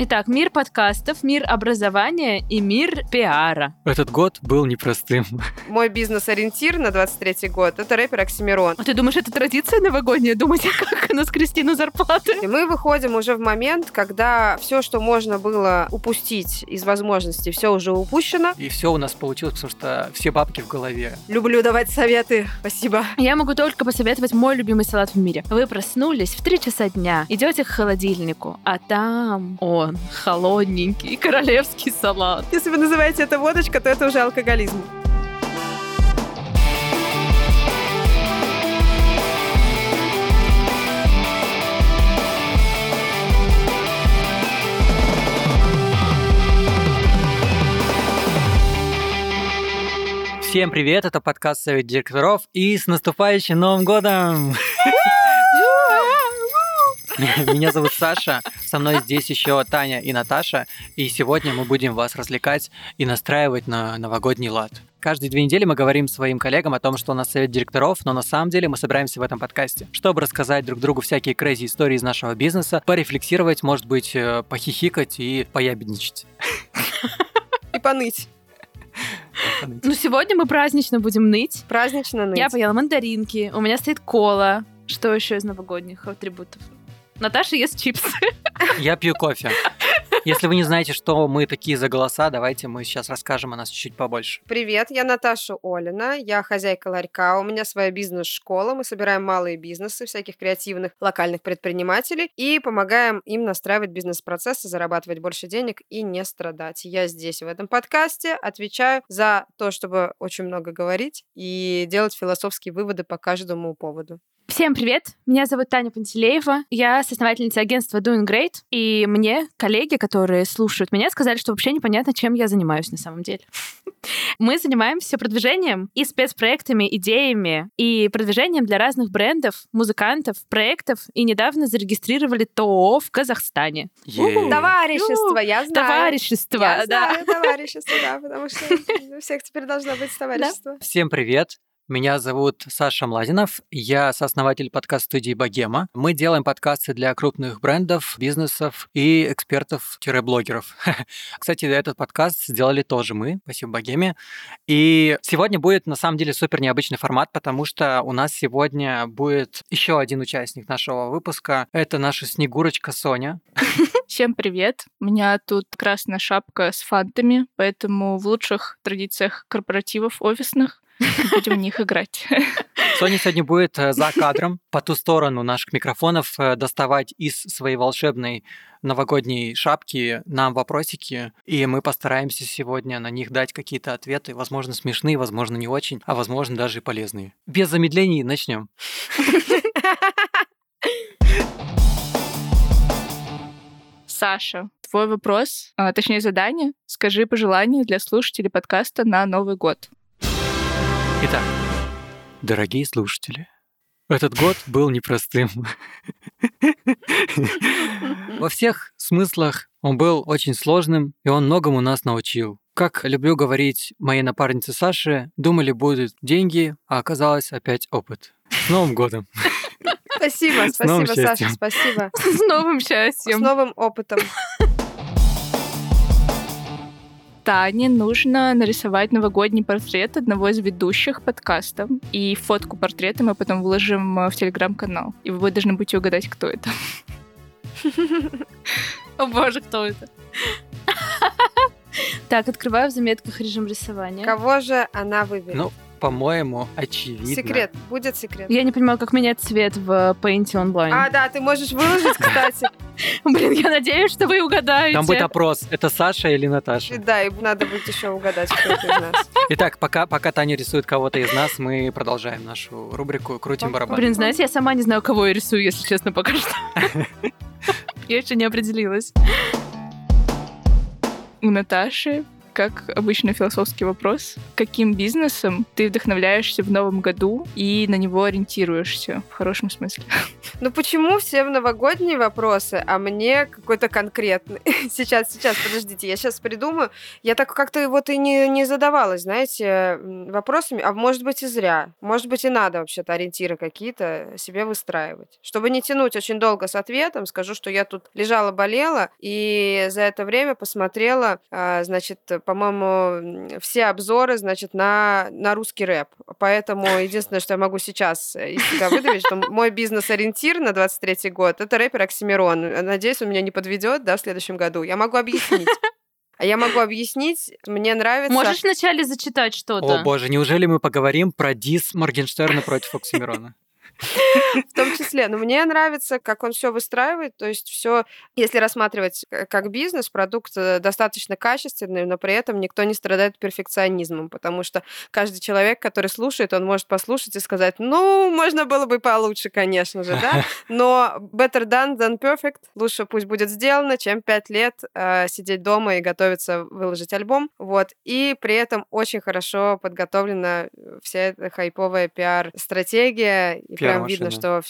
Итак, мир подкастов, мир образования и мир пиара. Этот год был непростым. Мой бизнес-ориентир на 23 год — это рэпер Оксимирон. А ты думаешь, это традиция новогодняя? Думать, как наскрести на зарплаты? И мы выходим уже в момент, когда все, что можно было упустить из возможностей, все уже упущено. И все у нас получилось, потому что все бабки в голове. Люблю давать советы. Спасибо. Я могу только посоветовать мой любимый салат в мире. Вы проснулись в 3 часа дня, идете к холодильнику, а там он холодненький королевский салат. Если вы называете это водочка, то это уже алкоголизм. Всем привет, это подкаст Совет директоров и с наступающим Новым годом! Меня зовут Саша, со мной здесь еще Таня и Наташа, и сегодня мы будем вас развлекать и настраивать на новогодний лад. Каждые две недели мы говорим своим коллегам о том, что у нас совет директоров, но на самом деле мы собираемся в этом подкасте, чтобы рассказать друг другу всякие crazy истории из нашего бизнеса, порефлексировать, может быть, э, похихикать и поябедничать. И поныть. Ну, сегодня мы празднично будем ныть. Празднично ныть. Я поела мандаринки, у меня стоит кола. Что еще из новогодних атрибутов? Наташа ест чипсы. Я пью кофе. Если вы не знаете, что мы такие за голоса, давайте мы сейчас расскажем о нас чуть-чуть побольше. Привет, я Наташа Олина, я хозяйка ларька, у меня своя бизнес-школа, мы собираем малые бизнесы, всяких креативных локальных предпринимателей и помогаем им настраивать бизнес-процессы, зарабатывать больше денег и не страдать. Я здесь в этом подкасте отвечаю за то, чтобы очень много говорить и делать философские выводы по каждому поводу. Всем привет! Меня зовут Таня Пантелеева. Я соосновательница агентства Doing Great. И мне коллеги, которые слушают меня, сказали, что вообще непонятно, чем я занимаюсь на самом деле. Мы занимаемся продвижением и спецпроектами, идеями, и продвижением для разных брендов, музыкантов, проектов. И недавно зарегистрировали ТОО в Казахстане. Товарищество, я знаю. Товарищество, да. товарищество, да, потому что у всех теперь должно быть товарищество. Всем привет! Меня зовут Саша Младинов, я сооснователь подкаст-студии «Богема». Мы делаем подкасты для крупных брендов, бизнесов и экспертов-блогеров. Кстати, этот подкаст сделали тоже мы, спасибо «Богеме». И сегодня будет, на самом деле, супер необычный формат, потому что у нас сегодня будет еще один участник нашего выпуска. Это наша Снегурочка Соня. Всем привет! У меня тут красная шапка с фантами, поэтому в лучших традициях корпоративов офисных будем в них играть. Соня сегодня будет э, за кадром, по ту сторону наших микрофонов, э, доставать из своей волшебной новогодней шапки нам вопросики, и мы постараемся сегодня на них дать какие-то ответы, возможно, смешные, возможно, не очень, а возможно, даже и полезные. Без замедлений начнем. Саша, твой вопрос, а, точнее задание. Скажи пожелание для слушателей подкаста на Новый год. Итак, дорогие слушатели, этот год был непростым. Во всех смыслах он был очень сложным, и он многому нас научил. Как люблю говорить моей напарнице Саше, думали будут деньги, а оказалось опять опыт. С Новым годом! Спасибо, С спасибо, Саша, счастьем. спасибо. С новым С счастьем. новым опытом. Тане нужно нарисовать новогодний портрет одного из ведущих подкаста. И фотку портрета мы потом выложим э, в телеграм-канал. И вы должны будете угадать, кто это. О боже, кто это? Так, открываю в заметках режим рисования. Кого же она выберет? Ну, по-моему, очевидно. Секрет, будет секрет. Я не понимаю, как менять цвет в Paint онлайн. А, да, ты можешь выложить, кстати. Блин, я надеюсь, что вы угадаете. Там будет опрос, это Саша или Наташа. Да, и надо будет еще угадать, кто из нас. Итак, пока, пока Таня рисует кого-то из нас, мы продолжаем нашу рубрику «Крутим барабан». Блин, знаете, я сама не знаю, кого я рисую, если честно, пока что. Я еще не определилась. У Наташи как обычно философский вопрос. Каким бизнесом ты вдохновляешься в новом году и на него ориентируешься в хорошем смысле? Ну почему все в новогодние вопросы, а мне какой-то конкретный? Сейчас, сейчас, подождите, я сейчас придумаю. Я так как-то вот и не, не задавалась, знаете, вопросами, а может быть и зря. Может быть и надо вообще-то ориентиры какие-то себе выстраивать. Чтобы не тянуть очень долго с ответом, скажу, что я тут лежала, болела, и за это время посмотрела, а, значит, по-моему, все обзоры, значит, на, на русский рэп. Поэтому единственное, что я могу сейчас из себя выдавить, что мой бизнес-ориентир на 23 год — это рэпер Оксимирон. Надеюсь, он меня не подведет, да, в следующем году. Я могу объяснить. А я могу объяснить, мне нравится... Можешь вначале зачитать что-то? О боже, неужели мы поговорим про дис Моргенштерна против Оксимирона? В том числе. Но мне нравится, как он все выстраивает. То есть все, если рассматривать как бизнес, продукт э, достаточно качественный, но при этом никто не страдает перфекционизмом, потому что каждый человек, который слушает, он может послушать и сказать, ну, можно было бы получше, конечно же, да, но better done than perfect. Лучше пусть будет сделано, чем пять лет э, сидеть дома и готовиться выложить альбом. Вот. И при этом очень хорошо подготовлена вся эта хайповая пиар-стратегия и прям видно, что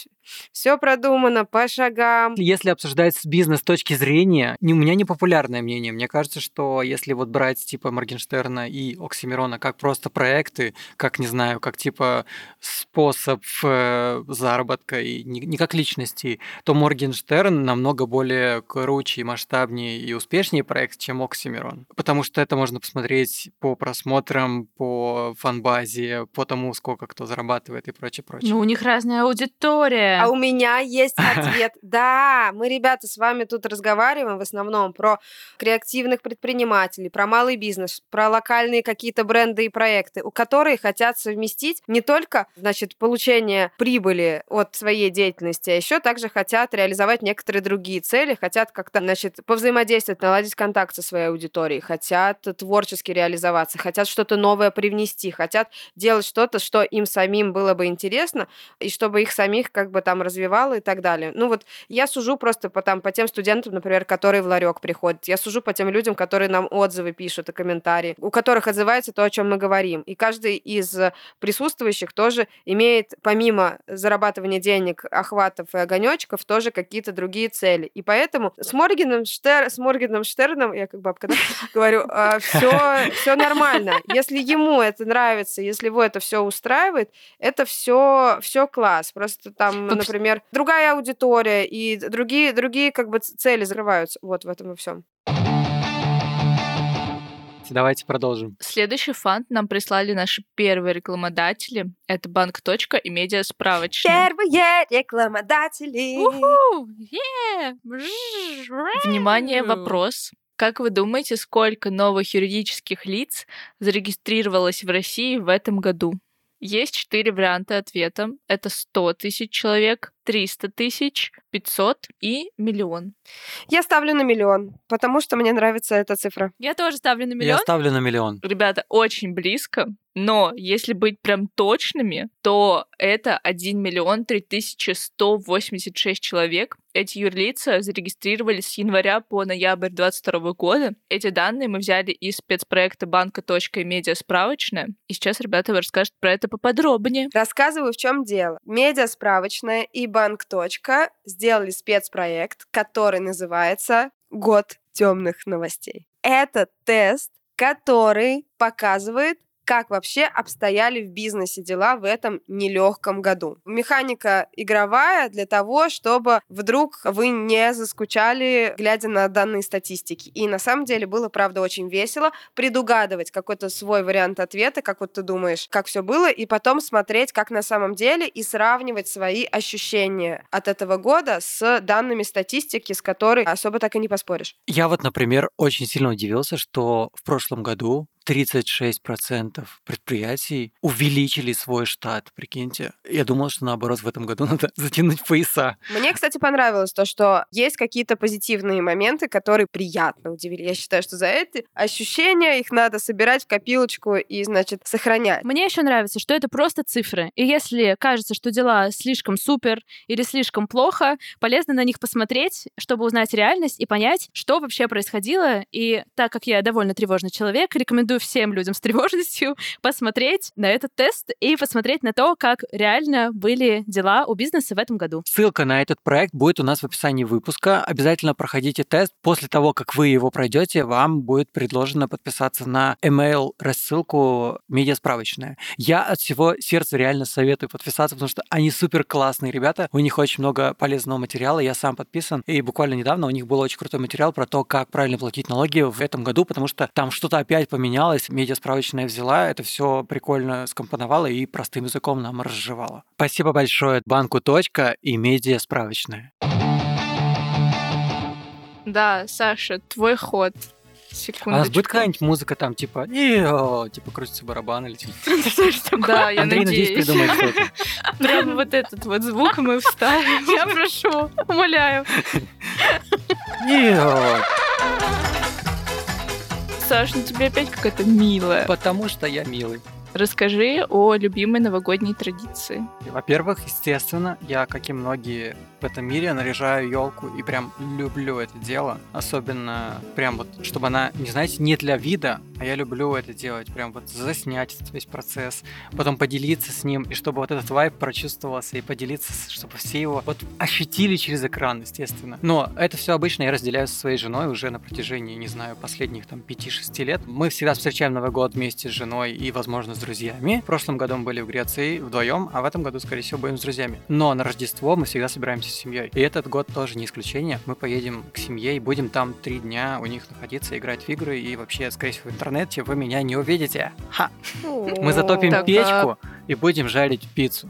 все продумано по шагам. Если обсуждать бизнес с точки зрения, не, у меня не популярное мнение. Мне кажется, что если вот брать типа Моргенштерна и Оксимирона как просто проекты, как, не знаю, как типа способ э, заработка и не, не как личности, то Моргенштерн намного более круче, масштабнее и успешнее проект, чем Оксимирон. Потому что это можно посмотреть по просмотрам, по фанбазе, по тому, сколько кто зарабатывает и прочее, прочее. Ну, у них разная аудитория. А у меня есть ответ. Да, мы, ребята, с вами тут разговариваем в основном про креативных предпринимателей, про малый бизнес, про локальные какие-то бренды и проекты, у которых хотят совместить не только, значит, получение прибыли от своей деятельности, а еще также хотят реализовать некоторые другие цели, хотят как-то, значит, повзаимодействовать, наладить контакт со своей аудиторией, хотят творчески реализоваться, хотят что-то новое привнести, хотят делать что-то, что им самим было бы интересно, и чтобы их самих как бы там развивало и так далее. Ну вот я сужу просто по, там, по тем студентам, например, которые в ларек приходят. Я сужу по тем людям, которые нам отзывы пишут и комментарии, у которых отзывается то, о чем мы говорим. И каждый из присутствующих тоже имеет, помимо зарабатывания денег, охватов и огонечков, тоже какие-то другие цели. И поэтому с Моргеном, Штер... с Моргеном Штерном, я как бабка, говорю, все, «А, все нормально. Если ему это нравится, если его это все устраивает, это все, все класс. Просто там, например, другая аудитория и другие, другие как бы цели закрываются. Вот в этом и всем. Давайте продолжим. Следующий фант нам прислали наши первые рекламодатели. Это банк. и медиа справочная. Первые рекламодатели. Yeah. Внимание, вопрос. Как вы думаете, сколько новых юридических лиц зарегистрировалось в России в этом году? Есть четыре варианта ответа. Это 100 тысяч человек, 300 тысяч, 500 и миллион. Я ставлю на миллион, потому что мне нравится эта цифра. Я тоже ставлю на миллион. Я ставлю на миллион. Ребята, очень близко. Но если быть прям точными, то это 1 миллион 3186 человек. Эти юрлица зарегистрировались с января по ноябрь 2022 года. Эти данные мы взяли из спецпроекта банка.медиа справочная. И сейчас ребята расскажут про это поподробнее. Рассказываю, в чем дело. Медиа справочная и банк. сделали спецпроект, который называется «Год темных новостей». Это тест, который показывает, как вообще обстояли в бизнесе дела в этом нелегком году. Механика игровая для того, чтобы вдруг вы не заскучали, глядя на данные статистики. И на самом деле было, правда, очень весело предугадывать какой-то свой вариант ответа, как вот ты думаешь, как все было, и потом смотреть, как на самом деле, и сравнивать свои ощущения от этого года с данными статистики, с которой особо так и не поспоришь. Я вот, например, очень сильно удивился, что в прошлом году 36% предприятий увеличили свой штат, прикиньте. Я думал, что наоборот в этом году надо затянуть пояса. Мне, кстати, понравилось то, что есть какие-то позитивные моменты, которые приятно удивили. Я считаю, что за эти ощущения их надо собирать в копилочку и, значит, сохранять. Мне еще нравится, что это просто цифры. И если кажется, что дела слишком супер или слишком плохо, полезно на них посмотреть, чтобы узнать реальность и понять, что вообще происходило. И так как я довольно тревожный человек, рекомендую всем людям с тревожностью посмотреть на этот тест и посмотреть на то, как реально были дела у бизнеса в этом году. Ссылка на этот проект будет у нас в описании выпуска. Обязательно проходите тест. После того, как вы его пройдете, вам будет предложено подписаться на email рассылку медиасправочная. Я от всего сердца реально советую подписаться, потому что они супер классные ребята. У них очень много полезного материала. Я сам подписан. И буквально недавно у них был очень крутой материал про то, как правильно платить налоги в этом году, потому что там что-то опять поменялось. Медиасправочная взяла, это все прикольно скомпоновала и простым языком нам разжевала. Спасибо большое банку «Точка» и медиа справочная. Да, Саша, твой ход. Секундочку. А у нас будет какая-нибудь музыка там, типа, типа крутится барабан или типа. Да, я Андрей, надеюсь, придумает что-то. Прямо вот этот вот звук мы вставим. Я прошу, умоляю. Саш, ну тебе опять какая-то милая. Потому что я милый. Расскажи о любимой новогодней традиции. Во-первых, естественно, я, как и многие в этом мире, наряжаю елку и прям люблю это дело. Особенно прям вот, чтобы она, не знаете, не для вида, а я люблю это делать. Прям вот заснять этот весь процесс, потом поделиться с ним, и чтобы вот этот вайб прочувствовался, и поделиться, чтобы все его вот ощутили через экран, естественно. Но это все обычно я разделяю со своей женой уже на протяжении, не знаю, последних там 5-6 лет. Мы всегда встречаем Новый год вместе с женой и, возможно, с друзьями. В прошлом году мы были в Греции вдвоем, а в этом году, скорее всего, будем с друзьями. Но на Рождество мы всегда собираемся с семьей. И этот год тоже не исключение. Мы поедем к семье и будем там три дня у них находиться, играть в игры, и вообще, скорее всего, в интернете вы меня не увидите. Ха! Мы затопим печку и будем жарить пиццу.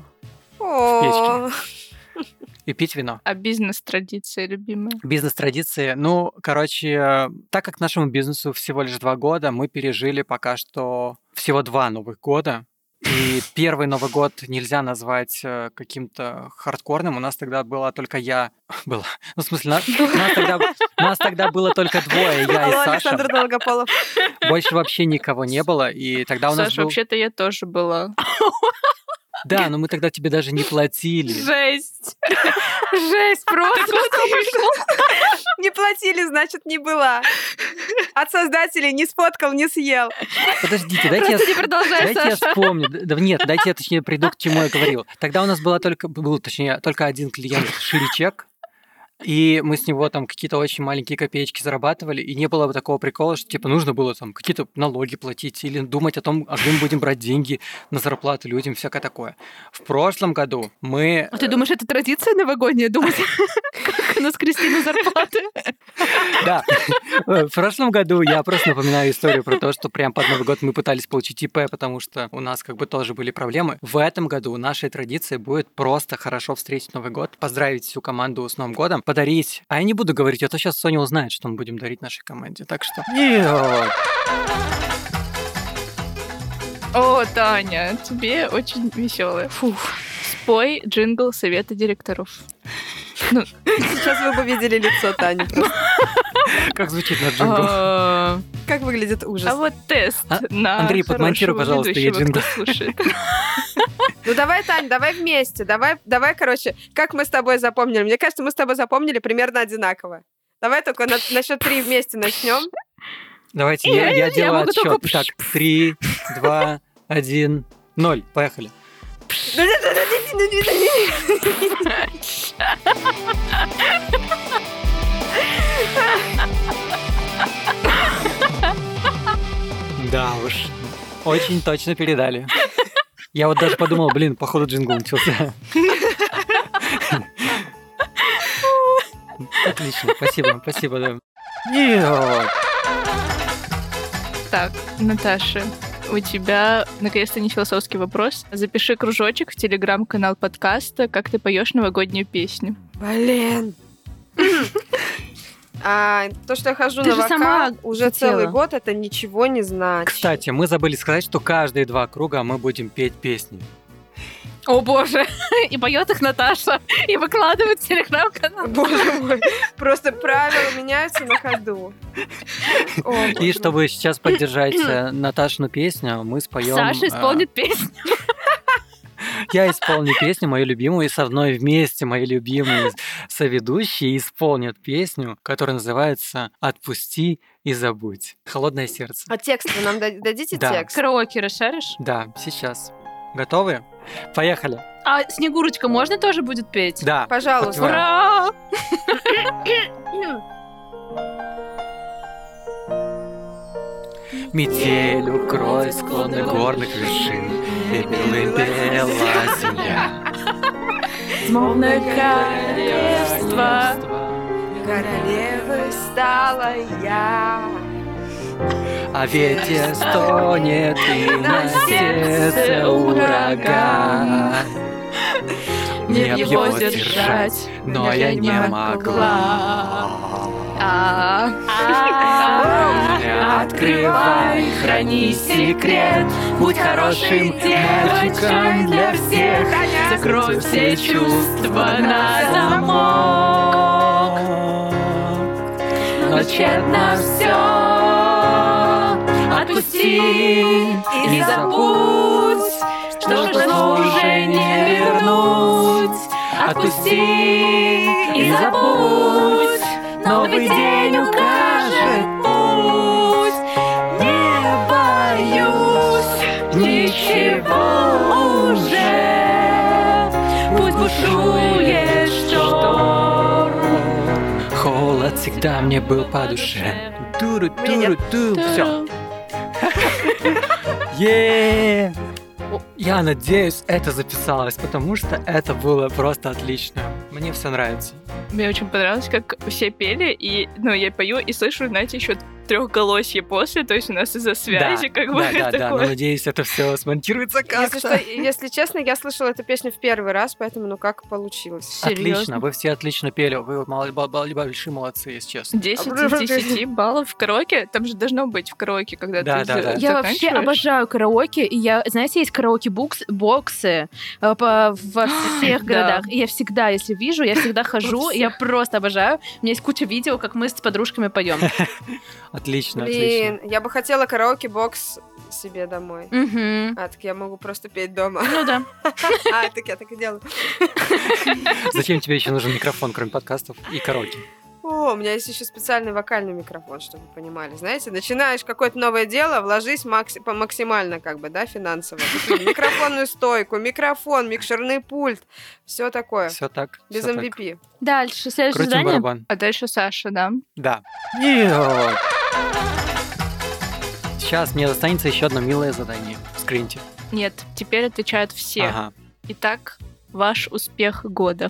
И пить вино. А бизнес-традиция любимая? Бизнес-традиции. Ну, короче, так как нашему бизнесу всего лишь два года, мы пережили пока что всего два новых года. И первый Новый год нельзя назвать э, каким-то хардкорным. У нас тогда была только я. Была. Ну, в смысле, нас, нас тогда, нас тогда было только двое, я и Саша. Александр Долгополов. Больше вообще никого не было. И тогда у нас Саша, был... вообще-то я тоже была. Да, но мы тогда тебе даже не платили. Жесть. Жесть просто. Не платили, значит, не была. От создателей не сфоткал, не съел. Подождите, дайте я Просто не продолжай, Дайте я вспомню. Да да нет, дайте я точнее приду к чему я говорил. Тогда у нас была только, был точнее только один клиент Ширичек, и мы с него там какие-то очень маленькие копеечки зарабатывали, и не было бы такого прикола, что типа нужно было там какие-то налоги платить или думать о том, а где мы будем брать деньги на зарплаты людям, всякое такое. В прошлом году мы... А ты думаешь, это традиция новогодняя? Думать, как наскрести на зарплаты? Да, в прошлом году я просто напоминаю историю про то, что прям под Новый год мы пытались получить ИП, потому что у нас как бы тоже были проблемы. В этом году нашей традицией будет просто хорошо встретить Новый год, поздравить всю команду с Новым годом, подарить. А я не буду говорить, а то сейчас Соня узнает, что мы будем дарить нашей команде. Так что... Вот. О, Таня, тебе очень веселая. Фух. Спой джингл совета директоров. Ну, Сейчас вы бы видели лицо Тани. Как звучит на джингл? а Как выглядит ужас. а вот тест А, на Андрей, подмонтируй, пожалуйста, ведущего, джингл. Ну давай, Тань, давай вместе. Давай, давай, короче, как мы с тобой запомнили. Мне кажется, мы с тобой запомнили примерно одинаково. Давай только на, на счет три вместе начнем. Давайте, я, я Я делаю могу только отсчет. Так, три, два, один, ноль. Поехали. Да уж, очень точно передали. Я вот даже подумал, блин, походу джингл начался. Отлично, спасибо, спасибо, да. Так, Наташа, у тебя наконец-то не философский вопрос. Запиши кружочек в телеграм-канал подкаста, как ты поешь новогоднюю песню. Блин. А то, что я хожу Ты на вокал сама уже хотела. целый год, это ничего не значит. Кстати, мы забыли сказать, что каждые два круга мы будем петь песни. О боже! И поет их Наташа, и выкладывает в телеграм-канал. Боже мой, просто правила меняются на ходу. О, И чтобы сейчас поддержать э, Наташину песню, мы споем... Саша э, исполнит песню. Я исполню песню, мою любимую, и со мной вместе мои любимые соведущие исполнят песню, которая называется «Отпусти и забудь». «Холодное сердце». А текст вы нам да- дадите Да. текст? Караоке расшаришь? Да, сейчас. Готовы? Поехали. А Снегурочка можно тоже будет петь? Да. Пожалуйста. Ура! Метель укрой склоны горных вершин, И белым бела земля. Словно королевство. Королевой стала я. А ветер стонет и на сердце ураган. Мне б его держать, но я не могла. Открывай, храни секрет, будь хорошим мальчиком для всех. Закрой все чувства на замок. Но тщетно все. Отпусти и забудь, что прошло уже не вернуть. Отпусти и забудь, новый день укажет всегда мне был по душе. туру туру ту Все. е Я надеюсь, это записалось, потому что это было просто отлично. Мне все нравится. Мне очень понравилось, как все пели, и, ну, я пою и слышу, знаете, еще трехголосье после, то есть у нас из-за связи да, как бы да, да, да, но надеюсь, это все смонтируется Если, как-то. что, если честно, я слышала эту песню в первый раз, поэтому ну как получилось. Отлично, вы все отлично пели, вы ба- ба- большие молодцы, если честно. 10 из 10 баллов в караоке. Там же должно быть в караоке, когда Да, ты да, да. Я вообще обожаю караоке. И я, знаете, есть караоке букс, боксы э, во всех Да. городах. И я всегда, если вижу, я всегда хожу. Я просто обожаю. У меня есть куча видео, как мы с подружками поем. Отлично, отлично. Блин, я бы хотела караоке-бокс себе домой. Мгм. А, так я могу просто петь дома. Ну да. А, так я так и делаю. Зачем тебе еще нужен микрофон, кроме подкастов и караоке? О, у меня есть еще специальный вокальный микрофон, чтобы вы понимали. Знаете, начинаешь какое-то новое дело, вложись макси- по- максимально, как бы, да, финансово. Микрофонную стойку, микрофон, микшерный пульт, все такое. Все так. Без всё так. MVP. Дальше, следующее Крутим задание. барабан. А дальше Саша, да? Да. Вот. Сейчас мне достанется еще одно милое задание. Скриньте. Нет, теперь отвечают все. Ага. Итак, ваш успех года.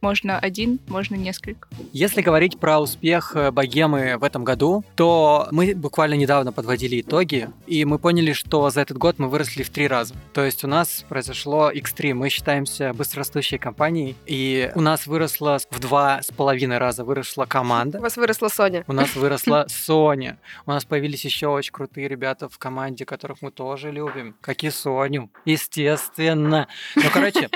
Можно один, можно несколько. Если говорить про успех э, богемы в этом году, то мы буквально недавно подводили итоги, и мы поняли, что за этот год мы выросли в три раза. То есть у нас произошло X3, мы считаемся быстрорастущей компанией, и у нас выросла в два с половиной раза выросла команда. У вас выросла Соня. У нас выросла Соня. У нас появились еще очень крутые ребята в команде, которых мы тоже любим. Как и Соню. Естественно. Ну, короче,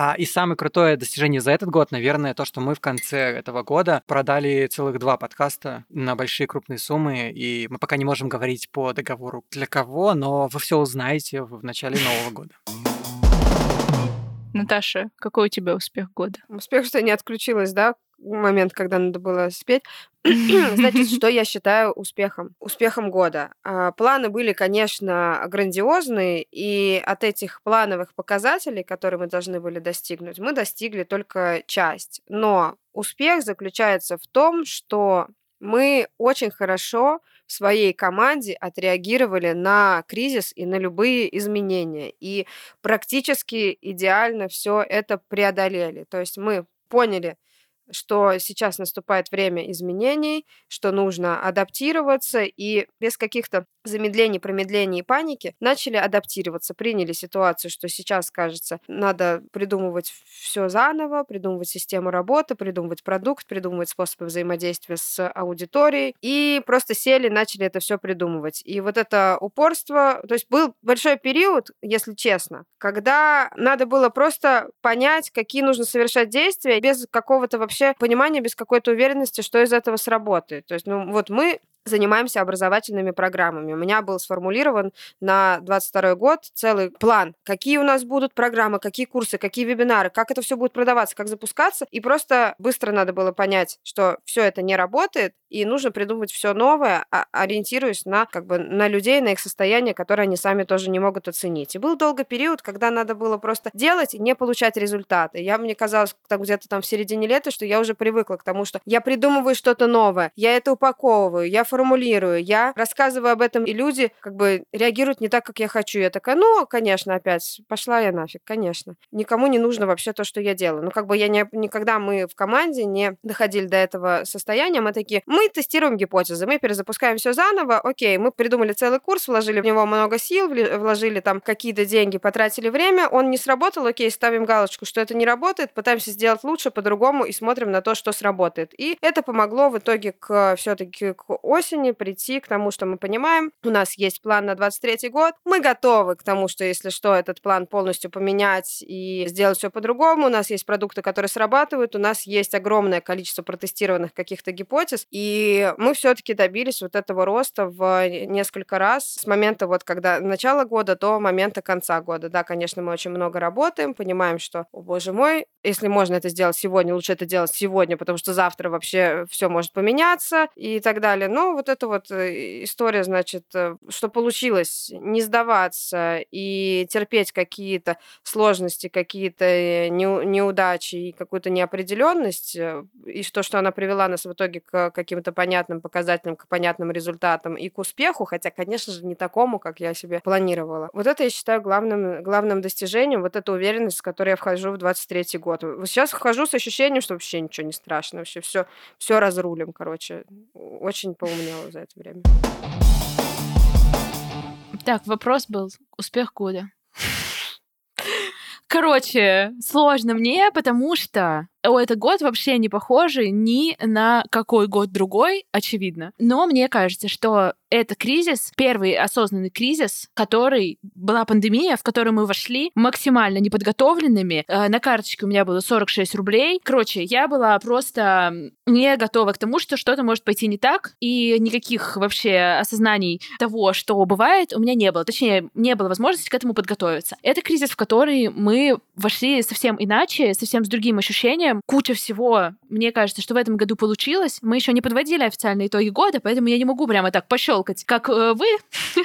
а, и самое крутое достижение за этот год, наверное, то, что мы в конце этого года продали целых два подкаста на большие крупные суммы, и мы пока не можем говорить по договору для кого, но вы все узнаете в начале Нового года. Наташа, какой у тебя успех года? Успех, что я не отключилась, да, момент, когда надо было спеть. Значит, что я считаю успехом? Успехом года. А, Планы были, конечно, грандиозные, и от этих плановых показателей, которые мы должны были достигнуть, мы достигли только часть. Но успех заключается в том, что мы очень хорошо в своей команде отреагировали на кризис и на любые изменения. И практически идеально все это преодолели. То есть мы поняли, что сейчас наступает время изменений, что нужно адаптироваться, и без каких-то замедлений, промедлений и паники, начали адаптироваться, приняли ситуацию, что сейчас, кажется, надо придумывать все заново, придумывать систему работы, придумывать продукт, придумывать способы взаимодействия с аудиторией, и просто сели, начали это все придумывать. И вот это упорство, то есть был большой период, если честно, когда надо было просто понять, какие нужно совершать действия без какого-то вообще понимания, без какой-то уверенности, что из этого сработает. То есть, ну вот мы занимаемся образовательными программами. У меня был сформулирован на 22 год целый план, какие у нас будут программы, какие курсы, какие вебинары, как это все будет продаваться, как запускаться. И просто быстро надо было понять, что все это не работает, и нужно придумывать все новое, а, ориентируясь на, как бы, на людей, на их состояние, которое они сами тоже не могут оценить. И был долгий период, когда надо было просто делать и не получать результаты. Я, мне казалось, там где-то там в середине лета, что я уже привыкла к тому, что я придумываю что-то новое, я это упаковываю, я формулирую, я рассказываю об этом, и люди как бы реагируют не так, как я хочу. Я такая, ну, конечно, опять, пошла я нафиг, конечно. Никому не нужно вообще то, что я делаю. Ну, как бы я не, никогда мы в команде не доходили до этого состояния, мы такие, мы тестируем гипотезы, мы перезапускаем все заново, окей, мы придумали целый курс, вложили в него много сил, вложили там какие-то деньги, потратили время, он не сработал, окей, ставим галочку, что это не работает, пытаемся сделать лучше, по-другому и смотрим на то, что сработает. И это помогло в итоге к все-таки к осени прийти к тому, что мы понимаем, у нас есть план на 23 год, мы готовы к тому, что если что, этот план полностью поменять и сделать все по-другому, у нас есть продукты, которые срабатывают, у нас есть огромное количество протестированных каких-то гипотез, и мы все-таки добились вот этого роста в несколько раз с момента вот когда начала года до момента конца года. Да, конечно, мы очень много работаем, понимаем, что, о боже мой, если можно это сделать сегодня, лучше это делать сегодня, потому что завтра вообще все может поменяться и так далее. Но вот эта вот э, история, значит, э, что получилось не сдаваться и терпеть какие-то сложности, какие-то э, неудачи и какую-то неопределенность, и то, что она привела нас в итоге к каким-то понятным показателям, к понятным результатам и к успеху, хотя, конечно же, не такому, как я себе планировала. Вот это я считаю главным, главным достижением, вот эта уверенность, с которой я вхожу в 23 год. Сейчас вхожу с ощущением, что вообще ничего не страшно, вообще все, все разрулим, короче. Очень поумнела за это время. Так, вопрос был успех года. Короче, сложно мне, потому что этот год вообще не похожий ни на какой год другой, очевидно. Но мне кажется, что это кризис, первый осознанный кризис, который была пандемия, в которую мы вошли максимально неподготовленными. Э, на карточке у меня было 46 рублей. Короче, я была просто не готова к тому, что что-то может пойти не так, и никаких вообще осознаний того, что бывает, у меня не было. Точнее, не было возможности к этому подготовиться. Это кризис, в который мы вошли совсем иначе, совсем с другим ощущением. Куча всего, мне кажется, что в этом году получилось. Мы еще не подводили официальные итоги года, поэтому я не могу прямо так пощелкать, как э, вы.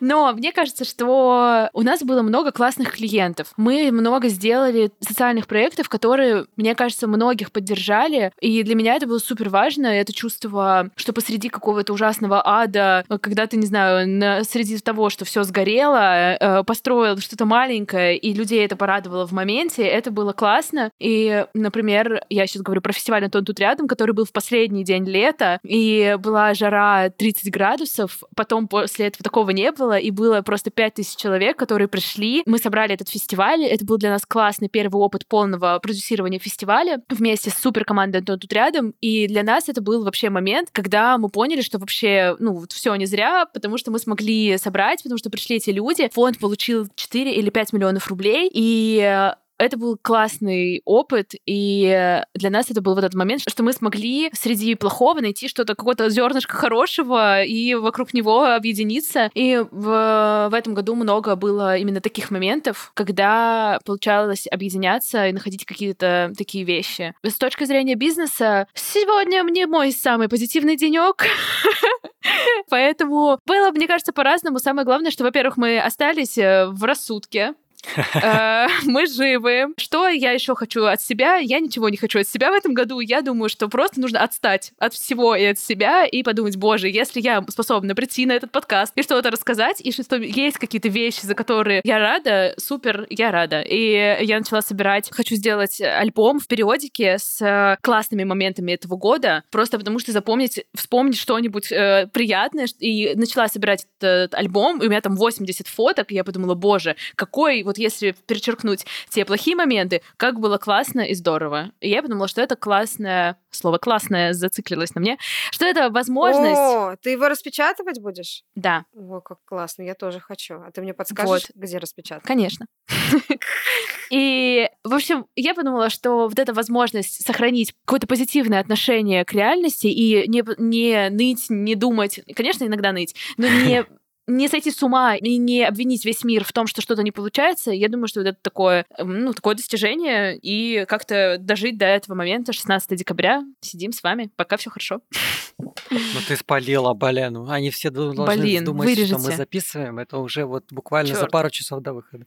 Но мне кажется, что у нас было много классных клиентов. Мы много сделали социальных проектов, которые, мне кажется, многих поддержали. И для меня это было супер важно. Это чувство, что посреди какого-то ужасного ада, когда ты, не знаю, на, среди того, что все сгорело, э, построил что-то маленькое, и людей это порадовало в моменте, это было классно. И, например, я сейчас говорю про фестиваль «Антон тут рядом», который был в последний день лета, и была жара 30 градусов, потом после этого такого не было, и было просто 5000 человек, которые пришли. Мы собрали этот фестиваль, это был для нас классный первый опыт полного продюсирования фестиваля вместе с супер командой «Антон тут рядом», и для нас это был вообще момент, когда мы поняли, что вообще, ну, вот все не зря, потому что мы смогли собрать, потому что пришли эти люди, фонд получил 4 или 5 миллионов рублей, и это был классный опыт, и для нас это был вот этот момент, что мы смогли среди плохого найти что-то, какое-то зернышко хорошего, и вокруг него объединиться. И в, в этом году много было именно таких моментов, когда получалось объединяться и находить какие-то такие вещи. С точки зрения бизнеса, сегодня мне мой самый позитивный денек. Поэтому было, мне кажется, по-разному. Самое главное, что, во-первых, мы остались э, в рассудке, Мы живы. Что я еще хочу от себя? Я ничего не хочу от себя в этом году. Я думаю, что просто нужно отстать от всего и от себя и подумать, боже, если я способна прийти на этот подкаст и что-то рассказать, и что есть какие-то вещи, за которые я рада, супер, я рада. И я начала собирать, хочу сделать альбом в периодике с э, классными моментами этого года, просто потому что запомнить, вспомнить что-нибудь э, приятное, и начала собирать этот альбом, и у меня там 80 фоток, и я подумала, боже, какой, вот если перечеркнуть те плохие моменты, как было классно и здорово. И я подумала, что это классное, слово классное зациклилось на мне, что это возможность, О, ты его распечатывать будешь? да, О, как классно, я тоже хочу. А ты мне подскажешь, Вот. где распечатать? Конечно. И, в общем, я подумала, что вот эта возможность сохранить какое-то позитивное отношение к реальности и не, не ныть, не думать, конечно, иногда ныть, но не не сойти с ума и не обвинить весь мир в том, что что-то не получается, я думаю, что вот это такое, эм, ну, такое достижение, и как-то дожить до этого момента, 16 декабря, сидим с вами, пока все хорошо. Ну ты спалила, блин. Они все должны Блин, думать, что мы записываем. Это уже вот буквально за пару часов до выхода.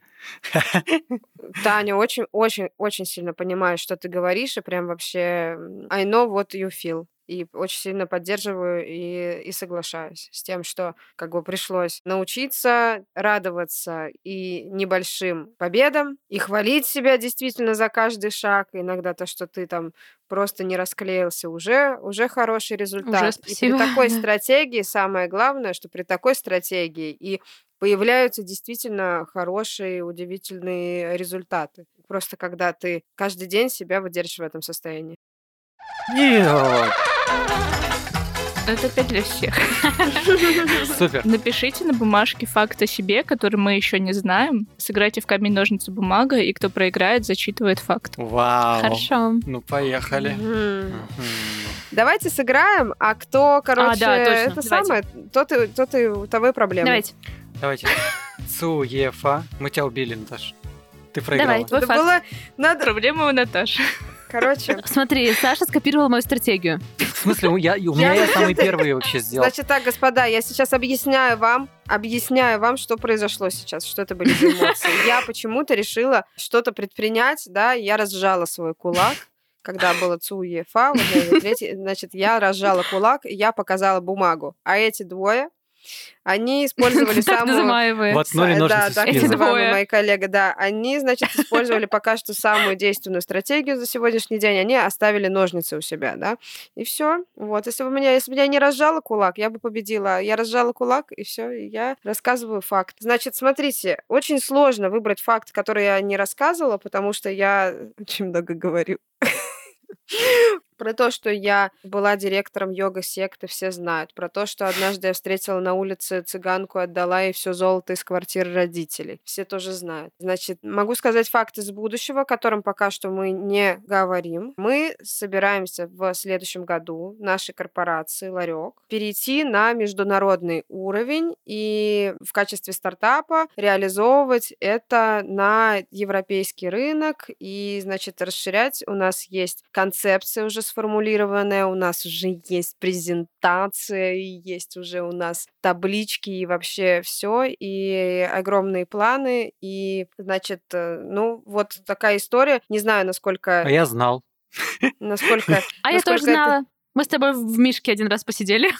Таня, очень, очень, очень сильно понимаю, что ты говоришь, и прям вообще I know what you feel. И очень сильно поддерживаю и, и соглашаюсь с тем, что как бы пришлось научиться радоваться и небольшим победам, и хвалить себя действительно за каждый шаг. Иногда то, что ты там просто не расклеился, уже, уже хороший результат. и при спасибо, такой стратегии самое главное, что при такой стратегии и появляются действительно хорошие, удивительные результаты. Просто когда ты каждый день себя выдерживаешь в этом состоянии. Нет. Это опять для всех. Супер. Напишите на бумажке факт о себе, который мы еще не знаем. Сыграйте в камень, ножницы, бумага, и кто проиграет, зачитывает факт. Вау. Хорошо. Ну, поехали. Давайте сыграем, а кто, короче, да, точно, это давайте. самое, тот и, тот и у того и проблема. Давайте, Давайте. Цуефа. Мы тебя убили, Наташ. Ты проиграла. давай, твой Это факт. было, надо, Проблема у Наташи. короче, Смотри, Саша скопировала мою стратегию. В смысле, у я- у меня Я- я самый первый вообще сделал. Значит так, господа, я сейчас объясняю вам, объясняю вам, что произошло сейчас, что это были за эмоции. Я почему-то решила что-то предпринять, да, я разжала свой кулак, когда было ЦУ ЕФА, вот значит, я разжала кулак, и я показала бумагу. А эти двое, они использовали Так самую... называемые. Воткнули Са- ножницы Да, так называемые двое. мои коллеги, да. Они, значит, использовали пока что самую действенную стратегию за сегодняшний день. Они оставили ножницы у себя, да. И все. Вот. Если бы меня, если бы я не разжала кулак, я бы победила. Я разжала кулак, и все. Я рассказываю факт. Значит, смотрите, очень сложно выбрать факт, который я не рассказывала, потому что я очень много говорю. Про то, что я была директором йога-секты, все знают. Про то, что однажды я встретила на улице цыганку, отдала ей все золото из квартиры родителей. Все тоже знают. Значит, могу сказать факт из будущего, о котором пока что мы не говорим. Мы собираемся в следующем году нашей корпорации «Ларек» перейти на международный уровень и в качестве стартапа реализовывать это на европейский рынок и, значит, расширять. У нас есть концепция уже сформулированная, у нас уже есть презентация, и есть уже у нас таблички и вообще все, и огромные планы, и, значит, э, ну, вот такая история. Не знаю, насколько... А я знал. насколько А я тоже знала. Мы с тобой в Мишке один раз посидели.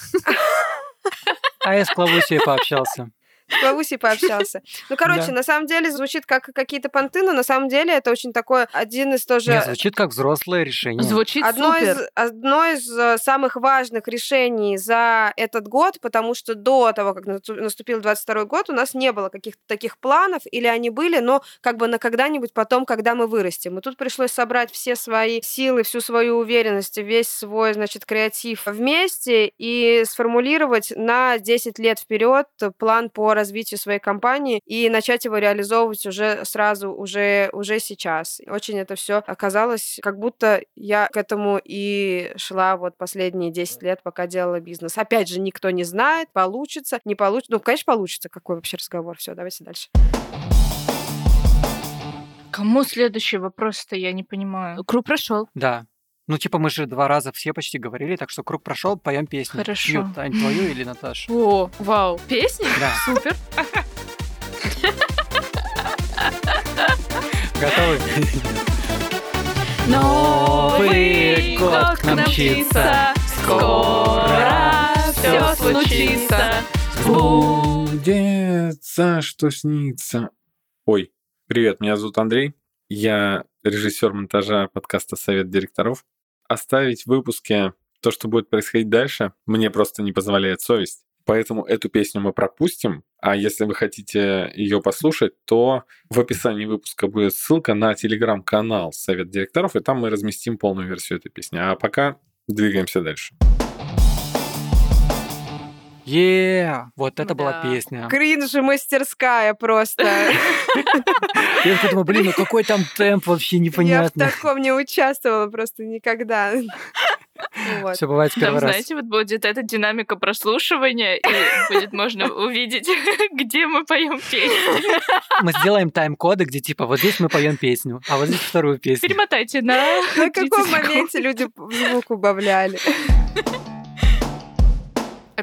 А я с Клавусией пообщался. с Клавусей пообщался. Ну, короче, Да. на самом деле звучит как какие-то понты, но на самом деле это очень такое один из тоже... Не, звучит как взрослое решение. Звучит Одно супер. из, одно из э, самых важных решений за этот год, потому что до того, как насту- наступил 22 год, у нас не было каких-то таких планов, или они были, но как бы на когда-нибудь потом, когда мы вырастем. И тут пришлось собрать все свои силы, всю свою уверенность, весь свой, значит, креатив вместе и сформулировать на 10 лет вперед план по развитию своей компании и начать его реализовывать уже сразу, уже, уже сейчас. Очень это все оказалось, как будто я к этому и шла вот последние 10 лет, пока делала бизнес. Опять же, никто не знает, получится, не получится. Ну, конечно, получится. Какой вообще разговор? Все, давайте дальше. Кому следующий вопрос-то, я не понимаю. Круг прошел. Да. Ну, типа, мы же два раза все почти говорили, так что круг прошел, поем песню. Хорошо. Чью, Тань, твою или Наташу? О, вау. Песни? Да. Супер. Готовы? Новый год к нам мчится, скоро все случится. Сбудется, что снится. Ой, привет, меня зовут Андрей. Я режиссер монтажа подкаста «Совет директоров». Оставить в выпуске то, что будет происходить дальше, мне просто не позволяет совесть. Поэтому эту песню мы пропустим, а если вы хотите ее послушать, то в описании выпуска будет ссылка на телеграм-канал Совет директоров, и там мы разместим полную версию этой песни. А пока двигаемся дальше. Е, вот это была Да. песня. Кринжи мастерская просто. Я думаю, блин, ну какой там темп вообще Я в непонятно. таком не участвовала просто никогда. Вот. Все бывает в Там, первый раз. знаете, вот будет эта динамика прослушивания, и будет можно увидеть, где мы поем песню. Мы сделаем тайм-коды, где типа вот здесь мы поем песню, а вот здесь вторую песню. Перемотайте на На 30 каком моменте люди звук убавляли?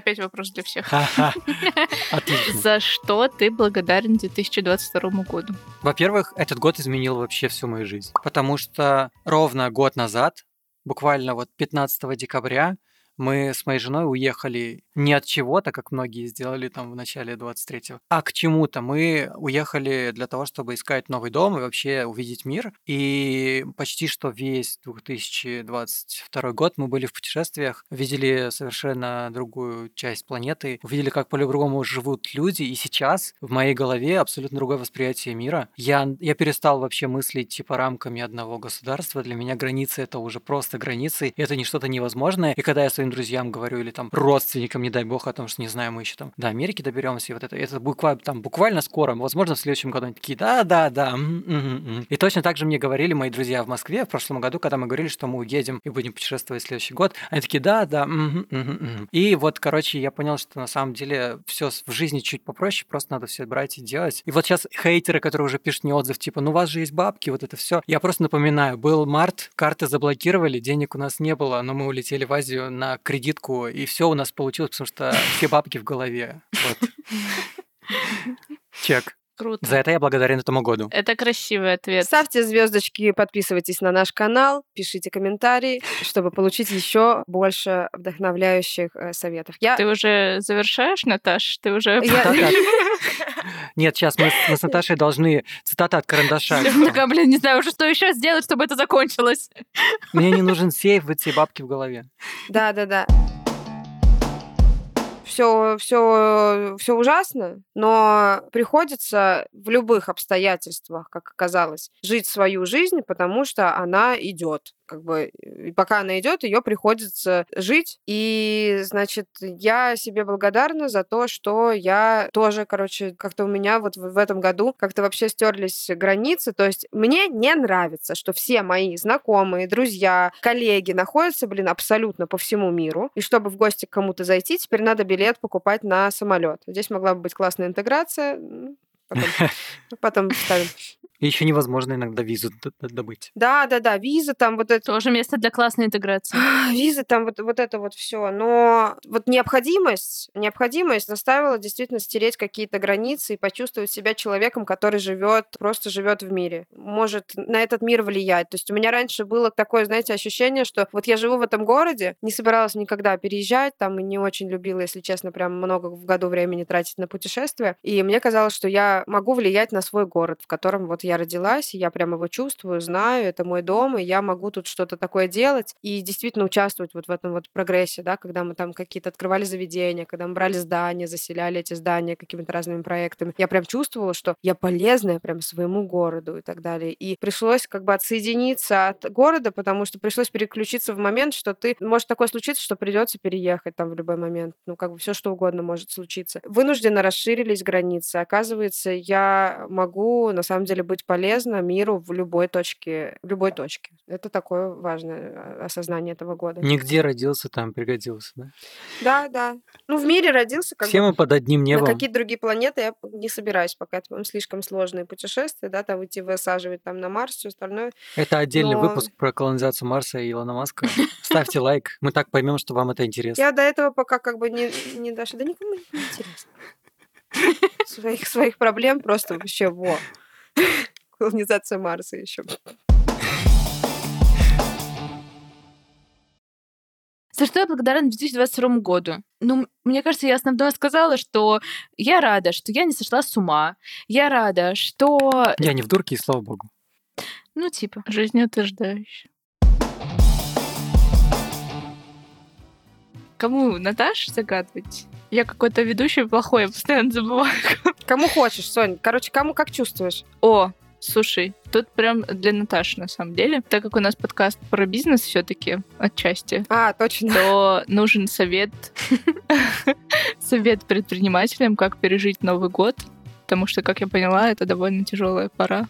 Опять вопрос для всех. За что ты благодарен 2022 году? Во-первых, этот год изменил вообще всю мою жизнь. Потому что ровно год назад, буквально вот 15 декабря, мы с моей женой уехали не от чего-то, как многие сделали там в начале 23-го, а к чему-то. Мы уехали для того, чтобы искать новый дом и вообще увидеть мир. И почти что весь 2022 год мы были в путешествиях, видели совершенно другую часть планеты, увидели, как по-другому живут люди. И сейчас в моей голове абсолютно другое восприятие мира. Я, я перестал вообще мыслить типа рамками одного государства. Для меня границы это уже просто границы. Это не что-то невозможное. И когда я своим друзьям говорю или там родственникам, не дай бог, о том, что не знаю, мы еще там до Америки доберемся, и вот это, это буквально, там, буквально скоро, возможно, в следующем году они такие, да, да, да. м, м, м, м». И точно так же мне говорили мои друзья в Москве в прошлом году, когда мы говорили, что мы уедем и будем путешествовать в следующий год. Они такие, да, да. мгм, мгм, мгм». И вот, короче, я понял, что на самом деле все в жизни чуть попроще, просто надо все брать и делать. И вот сейчас хейтеры, которые уже пишут мне отзыв, типа, ну у вас же есть бабки, вот это все. Я просто напоминаю, был март, карты заблокировали, денег у нас не было, но мы улетели в Азию на кредитку, и все у нас получилось, потому что все бабки в голове. Вот. Чек. Круто. За это я благодарен этому году. Это красивый ответ. Ставьте звездочки, подписывайтесь на наш канал, пишите комментарии, чтобы получить еще больше вдохновляющих э, советов. Я, Ты уже завершаешь, Наташ? Ты уже... я-. Нет, сейчас мы, с- мы с Наташей должны цитата от карандаша. Такая, блин, не знаю уже, что еще сделать, чтобы это закончилось. Мне не нужен сейф, вот все бабки в голове. Да, да, да. Все, все, все ужасно, но приходится в любых обстоятельствах, как оказалось, жить свою жизнь, потому что она идет. Как бы, пока она идет, ее приходится жить. И, значит, я себе благодарна за то, что я тоже, короче, как-то у меня вот в этом году как-то вообще стерлись границы. То есть мне не нравится, что все мои знакомые, друзья, коллеги находятся, блин, абсолютно по всему миру. И чтобы в гости к кому-то зайти, теперь надо билет покупать на самолет. Здесь могла бы быть классная интеграция. м, Потом, потом ставим. И еще невозможно иногда визу добыть. Да, да, да, виза там вот это. Тоже место для классной интеграции. А, Визы там вот, вот это вот все. Но вот необходимость, необходимость заставила действительно стереть какие-то границы и почувствовать себя человеком, который живет, просто живет в мире. Может на этот мир влиять. То есть у меня раньше было такое, знаете, ощущение, что вот я живу в этом городе, не собиралась никогда переезжать, там и не очень любила, если честно, прям много в году времени тратить на путешествия. И мне казалось, что я могу влиять на свой город, в котором вот я родилась, и я прям его чувствую, знаю, это мой дом, и я могу тут что-то такое делать и действительно участвовать вот в этом вот прогрессе, да, когда мы там какие-то открывали заведения, когда мы брали здания, заселяли эти здания какими-то разными проектами. Я прям чувствовала, что я полезная прям своему городу и так далее. И пришлось как бы отсоединиться от города, потому что пришлось переключиться в момент, что ты... Может такое случиться, что придется переехать там в любой момент. Ну, как бы все что угодно может случиться. Вынужденно расширились границы. Оказывается, я могу на самом деле быть полезна миру в любой точке, в любой точке. Это такое важное а, осознание этого года. Нигде родился, там пригодился, да? Да, да. Ну, в мире родился как Все бы мы под одним на небом. какие-то другие планеты я не собираюсь пока. Это по-моему, слишком сложные путешествия, да, там идти высаживать там на Марс, все остальное. Это отдельный Но- выпуск про колонизацию Марса и Илона Маска. Ставьте лайк, мы так поймем, что вам это интересно. Я до этого пока как бы не, не дошла. Да никому не интересно. Своих, своих проблем просто вообще во. Колонизация Марса еще. За что я благодарна 2022 году? Ну, мне кажется, я основное сказала, что я рада, что я не сошла с ума. Я рада, что... Я не в дурке, и слава богу. Ну, типа. Жизнеутверждающая. Кому, Наташ, загадывать? Я какой-то ведущий плохой, я постоянно забываю. Кому хочешь, Сонь. Короче, кому как чувствуешь. О, слушай, тут прям для Наташи на самом деле. Так как у нас подкаст про бизнес все таки отчасти, А, точно. то нужен совет совет предпринимателям, как пережить Новый год. Потому что, как я поняла, это довольно тяжелая пора.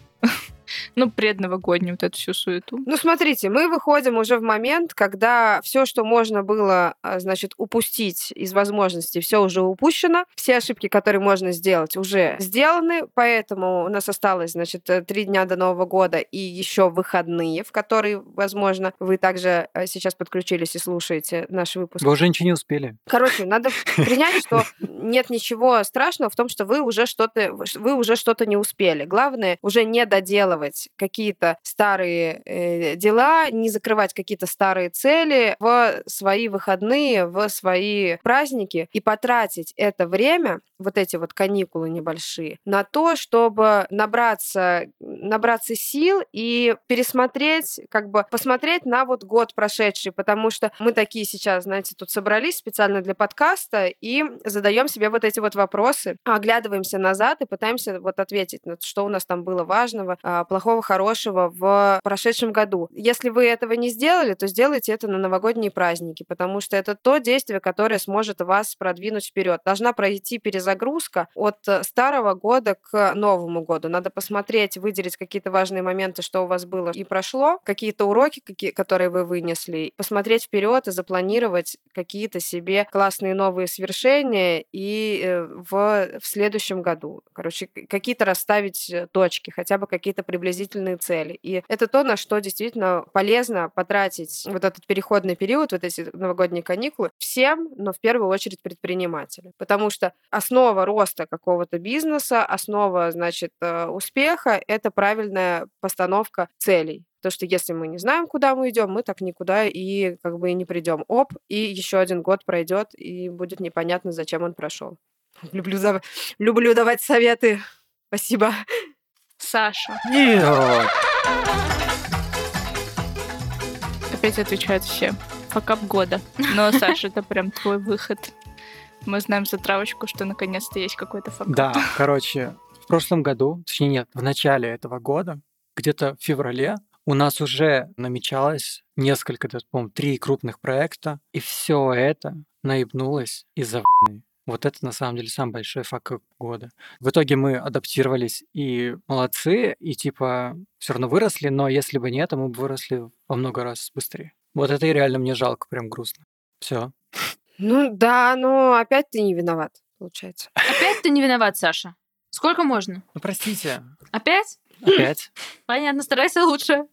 Ну, предновогоднюю вот эту всю суету. Ну, смотрите, мы выходим уже в момент, когда все, что можно было, а, значит, упустить из возможностей, все уже упущено. Все ошибки, которые можно сделать, уже сделаны. Поэтому у нас осталось, значит, э, три дня до Нового года и еще выходные, в которые, возможно, вы также э, сейчас подключились и слушаете наш выпуск. Вы уже ничего не успели. Короче, надо принять, что нет ничего страшного в том, что вы уже что-то, вы уже что-то не успели. Главное уже не доделывать какие-то старые э, дела, не закрывать какие-то старые цели в свои выходные, в свои праздники и потратить это время, вот эти вот каникулы небольшие, на то, чтобы набраться, набраться сил и пересмотреть, как бы посмотреть на вот год прошедший, потому что мы такие сейчас, знаете, тут собрались специально для подкаста и задаем себе вот эти вот вопросы, оглядываемся назад и пытаемся вот ответить, на что у нас там было важного, а, плохого, хорошего в прошедшем году. Если вы этого не сделали, то сделайте это на новогодние праздники, потому что это то действие, которое сможет вас продвинуть вперед. Должна пройти перезагрузка от э, старого года к Новому году. Надо посмотреть, выделить какие-то важные моменты, что у вас было и прошло, какие-то уроки, какие, которые вы вынесли, посмотреть вперед и запланировать какие-то себе классные новые свершения и э, в, в следующем году. Короче, какие-то расставить э, точки, хотя бы какие-то приблизительные цели. И это то, на что действительно полезно потратить вот этот переходный период, вот эти новогодние каникулы всем, но в первую очередь предпринимателям. Потому что основа роста какого-то бизнеса, основа, значит, э, успеха — это правильная постановка целей. Потому что если мы не знаем, куда мы идем, мы так никуда и как бы и не придем. Оп, и еще один год пройдет, и будет непонятно, зачем он прошел. Люблю, за... Люблю давать советы. Спасибо. Саша. Нет. Опять отвечают все. Факап года. Но, Саша, это прям твой выход. Мы знаем за травочку, что наконец-то есть какой-то факап. Да, короче, в прошлом году, точнее нет, в начале этого года, где-то в феврале, у нас уже намечалось несколько, по-моему, три крупных проекта, и все это наебнулось из-за. Вот это на самом деле самый большой факап года. В итоге мы адаптировались и молодцы, и типа все равно выросли, но если бы нет, то мы бы выросли во много раз быстрее. Вот это и реально мне жалко, прям грустно. Все. Ну да, но опять ты не виноват, получается. Опять ты не виноват, Саша. Сколько можно? Ну простите. Опять? Опять. Понятно, старайся лучше.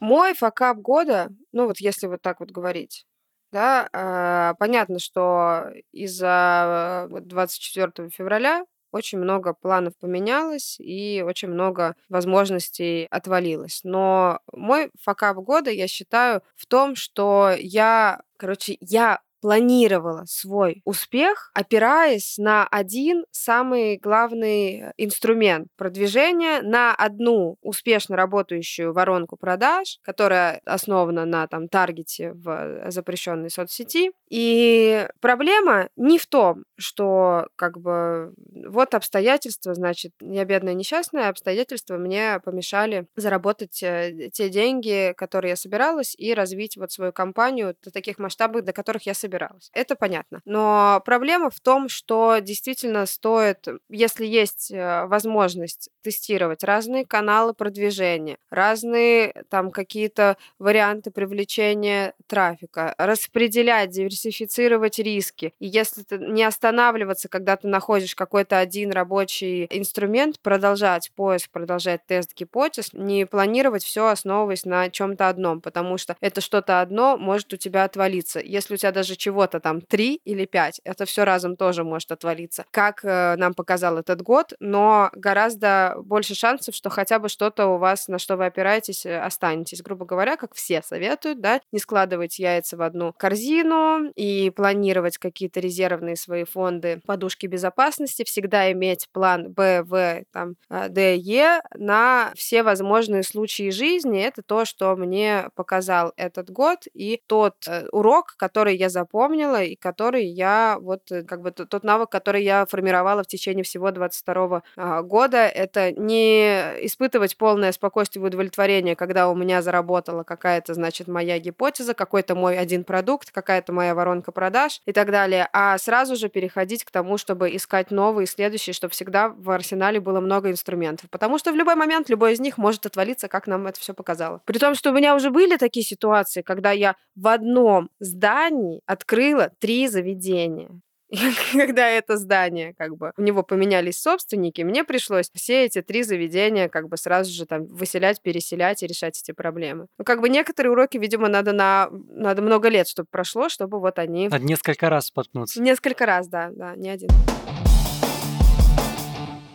Мой факап года, ну вот если вот так вот говорить, да, а, понятно, что из-за вот 24 февраля очень много планов поменялось и очень много возможностей отвалилось. Но мой факап года, я считаю, в том, что я, короче, я планировала свой успех, опираясь на один самый главный инструмент продвижения, на одну успешно работающую воронку продаж, которая основана на там таргете в запрещенной соцсети. И проблема не в том, что как бы вот обстоятельства, значит, я бедная несчастная, обстоятельства мне помешали заработать э, те деньги, которые я собиралась, и развить вот свою компанию до таких масштабов, до которых я собиралась собиралась. Это понятно. Но проблема в том, что действительно стоит, если есть э, возможность тестировать разные каналы продвижения, разные там какие-то варианты привлечения трафика, распределять, диверсифицировать риски. И если ты не останавливаться, когда ты находишь какой-то один рабочий инструмент, продолжать поиск, продолжать тест гипотез, не планировать все основываясь на чем-то одном, потому что это что-то одно может у тебя отвалиться. Если у тебя даже же чего-то там три или пять. Это все разом тоже может отвалиться. Как э, нам показал этот год, но гораздо больше шансов, что хотя бы что-то у вас, на что вы опираетесь, э, останетесь. Грубо говоря, как все советуют, да, не складывать яйца в одну корзину и планировать какие-то резервные свои фонды, подушки безопасности, всегда иметь план Б, В, там, э, Д, Е на все возможные случаи жизни. Это то, что мне показал этот год и тот урок, который я запомнила и который я вот э, как бы тот навык, который я формировала в течение всего 22 а, года, это не испытывать полное спокойствие и удовлетворение, когда у меня заработала какая-то, значит, моя гипотеза, какой-то мой один продукт, какая-то моя воронка продаж и так далее, а сразу же переходить к тому, чтобы искать новые, следующие, чтобы всегда в арсенале было много инструментов. Потому что в любой момент любой из них может отвалиться, как нам это все показало. При том, что у меня уже были такие ситуации, когда я в одном здании открыла три заведения. И когда это здание, как бы, у него поменялись собственники, мне пришлось все эти три заведения как бы сразу же там выселять, переселять и решать эти проблемы. Ну, как бы некоторые уроки, видимо, надо на... Надо много лет, чтобы прошло, чтобы вот они... Надо несколько раз споткнуться. Несколько раз, да, да, не один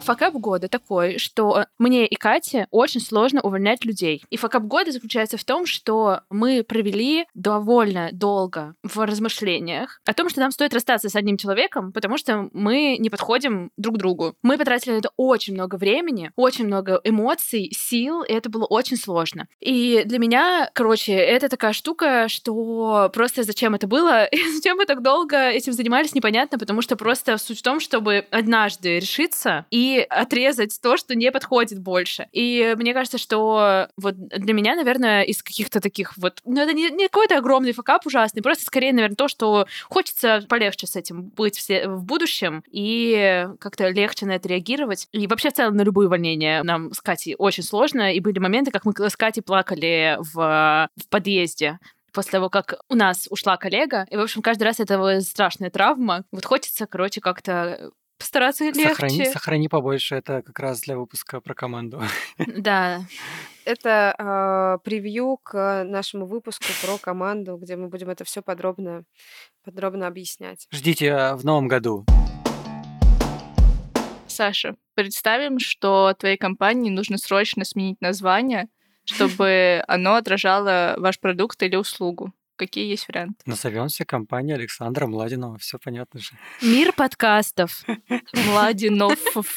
факап года такой, что мне и Кате очень сложно увольнять людей. И факап года заключается в том, что мы провели довольно долго в размышлениях о том, что нам стоит расстаться с одним человеком, потому что мы не подходим друг другу. Мы потратили на это очень много времени, очень много эмоций, сил, и это было очень сложно. И для меня, короче, это такая штука, что просто зачем это было и зачем мы так долго этим занимались, непонятно, потому что просто суть в том, чтобы однажды решиться и отрезать то, что не подходит больше. И мне кажется, что вот для меня, наверное, из каких-то таких вот... Ну, это не, не какой-то огромный факап ужасный, просто скорее, наверное, то, что хочется полегче с этим быть все в будущем и как-то легче на это реагировать. И вообще в целом на любые увольнения нам с Катей очень сложно. И были моменты, как мы с Катей плакали в, в подъезде после того, как у нас ушла коллега. И, в общем, каждый раз это страшная травма. Вот хочется, короче, как-то постараться легче. Сохрани, сохрани побольше, это как раз для выпуска про команду. Да. Это э, превью к нашему выпуску про команду, где мы будем это все подробно, подробно объяснять. Ждите а, в новом году. Саша, представим, что твоей компании нужно срочно сменить название, чтобы оно отражало ваш продукт или услугу. Какие есть варианты? Назовемся компания Александра Младинова, все понятно же. Мир подкастов. Младинов.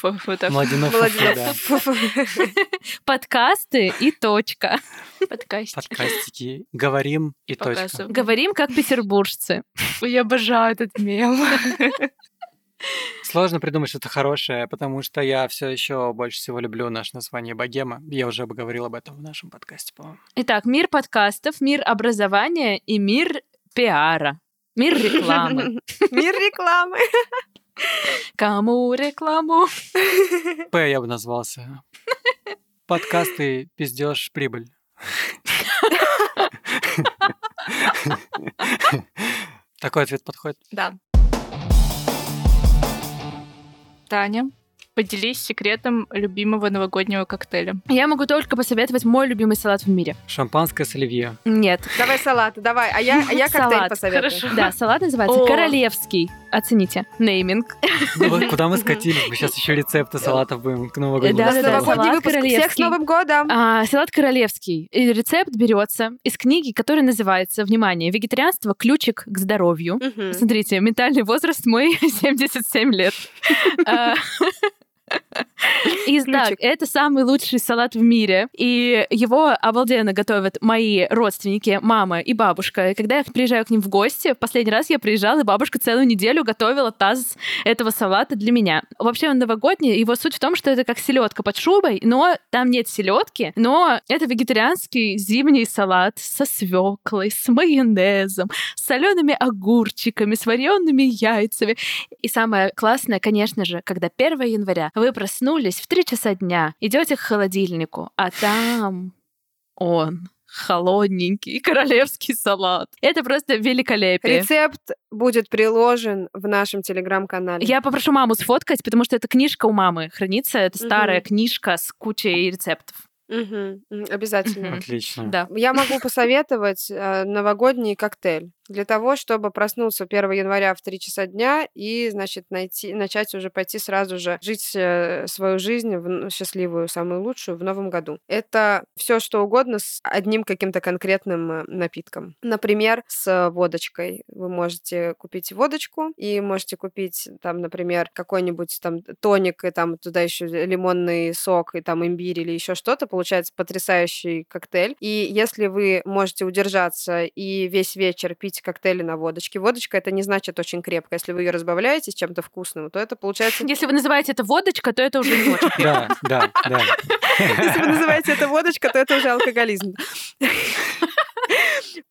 Младинов, да. Подкасты и точка. Подкастики. Подкастики. Говорим и точка. Говорим как петербуржцы. Я обожаю этот мем. Сложно придумать что-то хорошее, потому что я все еще больше всего люблю наше название Богема. Я уже говорил об этом в нашем подкасте, по-моему. Итак, мир подкастов, мир образования и мир пиара. Мир рекламы. Мир рекламы. Кому рекламу? П я бы назвался. Подкасты, пиздеж, прибыль. Такой ответ подходит? Да. Таня, поделись секретом любимого новогоднего коктейля. Я могу только посоветовать мой любимый салат в мире. Шампанское с оливье. Нет. Давай салат, давай. А я, а я коктейль Салат. посоветую. Хорошо. Да, салат называется О. королевский. Оцените. Нейминг. Ну вот куда мы скатились? Мы сейчас еще рецепты салатов будем к Новому году. Да, да, салат выпуск. Всех с королевский. Новым годом! А, салат королевский. И рецепт берется из книги, которая называется, внимание, «Вегетарианство. Ключик к здоровью». Мгм. Смотрите, ментальный возраст мой 77 лет. И так, Ключик. это самый лучший салат в мире. И его обалденно готовят мои родственники, мама и бабушка. И когда я приезжаю к ним в гости, в последний раз я приезжала, и бабушка целую неделю готовила таз этого салата для меня. Вообще он новогодний, его суть в том, что это как селедка под шубой, но там нет селедки, но это вегетарианский зимний салат со свеклой, с майонезом, с солеными огурчиками, с вареными яйцами. И самое классное, конечно же, когда 1 января вы проснулись в 3 часа дня, идете к холодильнику, а там он холодненький королевский салат. Это просто великолепие. Рецепт будет приложен в нашем телеграм-канале. Я попрошу маму сфоткать, потому что эта книжка у мамы хранится. Это старая Мгм. книжка с кучей рецептов. М, Обязательно. Отлично. Да. Я могу посоветовать э, новогодний коктейль. Для того, чтобы проснуться 1 января в 3 часа дня и, значит, найти, начать уже пойти сразу же жить э, свою жизнь в, н- счастливую, самую лучшую в новом году. Это все что угодно с одним каким-то конкретным э, напитком. Например, с водочкой. Вы можете купить водочку и можете купить там, например, какой-нибудь там тоник и там туда еще лимонный сок и там имбирь или еще что-то. Получается потрясающий коктейль. И если вы можете удержаться и весь вечер пить коктейли на водочке, водочка это не значит очень крепко. Если вы ее разбавляете с чем-то вкусным, то это получается... Если вы называете это водочка, то это уже не очень. Да, да, да. Если вы называете это водочка, то это уже алкоголизм.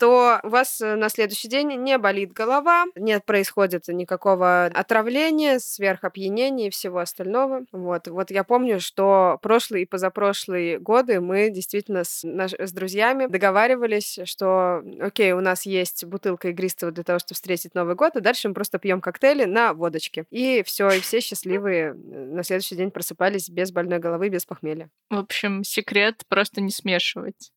То у вас э, на следующий день не болит голова, не происходит никакого отравления, сверхопьянения и всего остального. Вот, вот я помню, что прошлые и позапрошлые годы мы действительно с, наш- с друзьями договаривались, что, окей, у нас есть бутылка игристого для того, чтобы встретить Новый год, а дальше мы просто пьем коктейли на водочке. И все, и все счастливые на следующий день просыпались без больной головы, без похмелья. В общем, секрет просто не смешивать.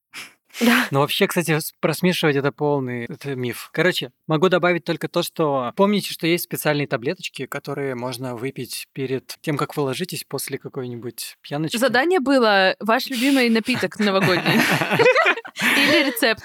Но вообще, кстати, просмешивать это полный это миф. Короче, могу добавить только то, что помните, что есть специальные таблеточки, которые можно выпить перед тем, как вы ложитесь после какой-нибудь пьяночки. Задание было ваш любимый напиток новогодний. Или рецепт.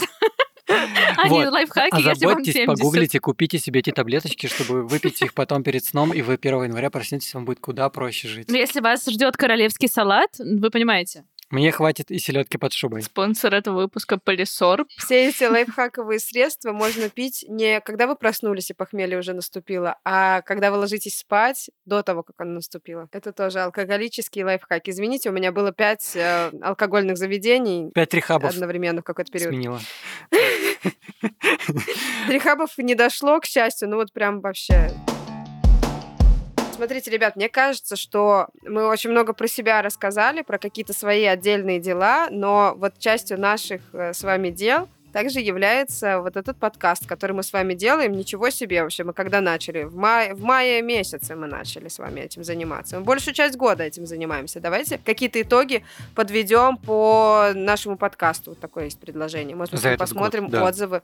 А не Вот. лайфхаки, если вам Озаботьтесь, 70. погуглите, купите себе эти таблеточки, чтобы выпить их потом перед сном, и вы 1 января проснетесь, вам будет куда проще жить. Но если вас ждет королевский салат, вы понимаете. Мне хватит и селедки под шубой. Спонсор этого выпуска Полисорб. Все эти лайфхаковые средства можно пить не когда вы проснулись и похмелье уже наступило, а когда вы ложитесь спать до того, как оно наступило. Это тоже алкоголический лайфхак. Извините, у меня было пять э, алкогольных заведений Пять рехабов одновременно в какой-то период. сменила. Рехабов не дошло, к счастью, ну вот прям вообще... Смотрите, ребят, мне кажется, что мы очень много про себя рассказали, про какие-то свои отдельные дела, но вот частью наших э, с вами дел также является вот этот подкаст, который мы с вами делаем. Ничего себе вообще, мы когда начали? В мае, в мае месяце мы начали с вами этим заниматься. Мы большую часть года этим занимаемся. Давайте какие-то итоги подведем по нашему подкасту. Вот такое есть предложение. Может быть, посмотрим год, да. отзывы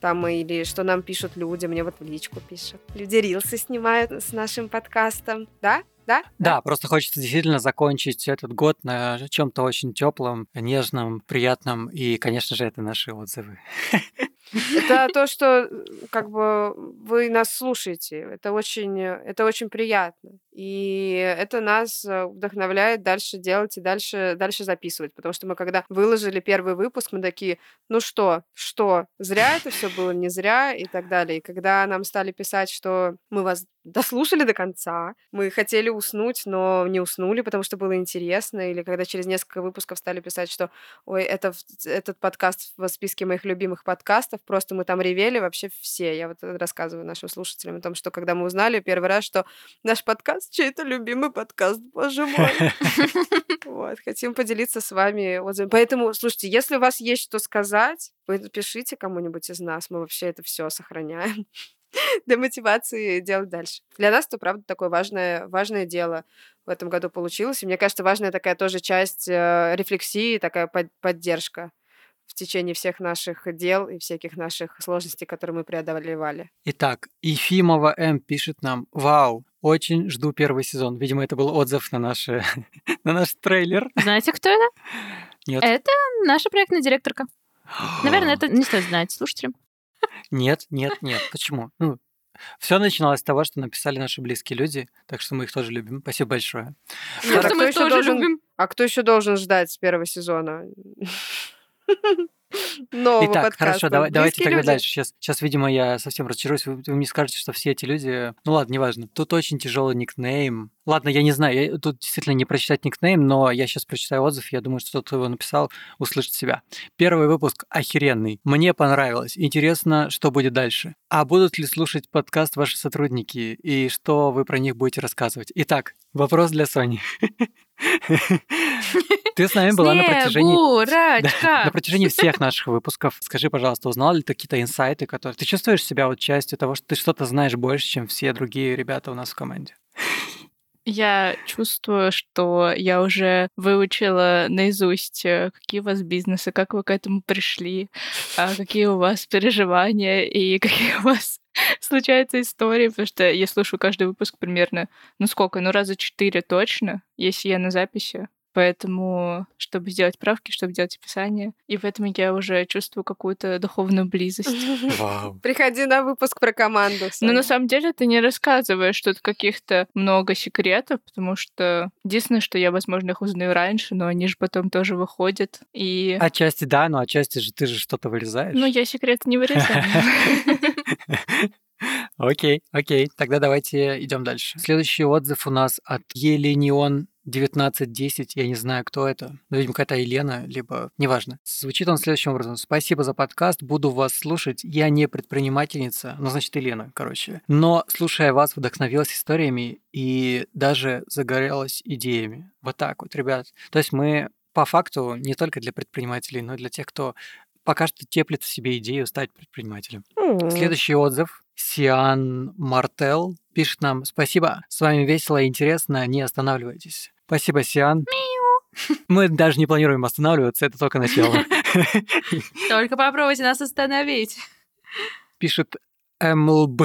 там или что нам пишут люди. Мне вот в личку пишут. Люди рилсы снимают с нашим подкастом. Да? Да? Да, просто хочется действительно закончить этот год на чем-то очень теплом, нежном, приятном. И, конечно же, это наши отзывы. Это то, что э, как бы вы нас слушаете. Это очень, э, это очень приятно. И это нас э, вдохновляет дальше делать и дальше, дальше записывать. Потому что мы когда выложили первый выпуск, мы такие, ну что, что, зря это все было, не зря и так далее. И когда нам стали писать, что мы вас дослушали до конца, мы хотели уснуть, но не уснули, потому что было интересно, или когда через несколько выпусков стали писать, что ой, это, этот подкаст в списке моих любимых подкастов, просто мы там ревели вообще все. Я вот рассказываю нашим слушателям о том, что когда мы узнали первый раз, что наш подкаст чей-то любимый подкаст, боже мой. Вот, хотим поделиться с вами отзывами. Поэтому, слушайте, если у вас есть что сказать, вы напишите кому-нибудь из нас, мы вообще это все сохраняем для мотивации делать дальше. Для нас это, правда, такое важное, важное дело в этом году получилось. И мне кажется, важная такая тоже часть э, рефлексии, такая под- поддержка в течение всех наших дел и всяких наших сложностей, которые мы преодолевали. Итак, Ефимова М пишет нам, вау, очень жду первый сезон. Видимо, это был отзыв на, наши, на наш трейлер. Знаете, кто это? Нет. Это наша проектная директорка. Наверное, это не стоит знать слушателям. Нет, нет, нет. Почему? Ну, все начиналось с того, что написали наши близкие люди, так что мы их тоже любим. Спасибо большое. Так, Что кто мы тоже должен- любим. А кто еще должен ждать с первого сезона? Нового Итак, подкаста. хорошо, давай, давайте тогда люди. дальше. Сейчас, сейчас, видимо, я совсем разочаруюсь. Вы, вы мне скажете, что все эти люди... Ну ладно, неважно. Тут очень тяжелый никнейм. Ладно, я не знаю, я- тут действительно не прочитать никнейм, но я сейчас прочитаю отзыв, я думаю, что тот, кто его написал, услышит себя. Первый выпуск охеренный. Мне понравилось. Интересно, что будет дальше. А будут ли слушать подкаст ваши сотрудники и что вы про них будете рассказывать? Итак, вопрос для Сони. Ты с нами была на протяжении... На протяжении всех наших выпусков. Скажи, пожалуйста, узнал ли ты какие-то инсайты, которые... Ты чувствуешь себя вот частью того, что ты что-то знаешь больше, чем все другие ребята у нас в команде? Я чувствую, что я уже выучила наизусть, э, какие у вас бизнесы, как вы к этому пришли, а какие у вас переживания и какие у вас случаются истории, потому что я слушаю каждый выпуск примерно, ну сколько, ну раза четыре точно, если я на записи. Поэтому, чтобы сделать правки, чтобы сделать описание. И в этом я уже чувствую какую-то духовную близость. Вау. Приходи на выпуск про команду. Но на самом деле ты не рассказываешь тут каких-то много секретов, потому что единственное, что я, возможно, их узнаю раньше, но они же потом тоже выходят. И... Отчасти да, но отчасти же ты же что-то вырезаешь. Ну, я секреты не вырезаю. Окей, окей. Тогда давайте идем дальше. Следующий отзыв у нас от Еленион 1910, я не знаю, кто это. Ну, видимо, какая-то Елена, либо... Неважно. Звучит он следующим образом. Спасибо за подкаст, буду вас слушать. Я не предпринимательница, ну, значит, Елена, короче. Но, слушая вас, вдохновилась историями и даже загорелась идеями. Вот так вот, ребят. То есть мы по факту не только для предпринимателей, но и для тех, кто пока что теплит в себе идею стать предпринимателем. М. Следующий отзыв. Сиан Мартел пишет нам «Спасибо, с вами весело и интересно, не останавливайтесь». Спасибо, Сиан. Мы даже не планируем останавливаться, это только начало. Только попробуйте нас остановить. Пишет МЛБ.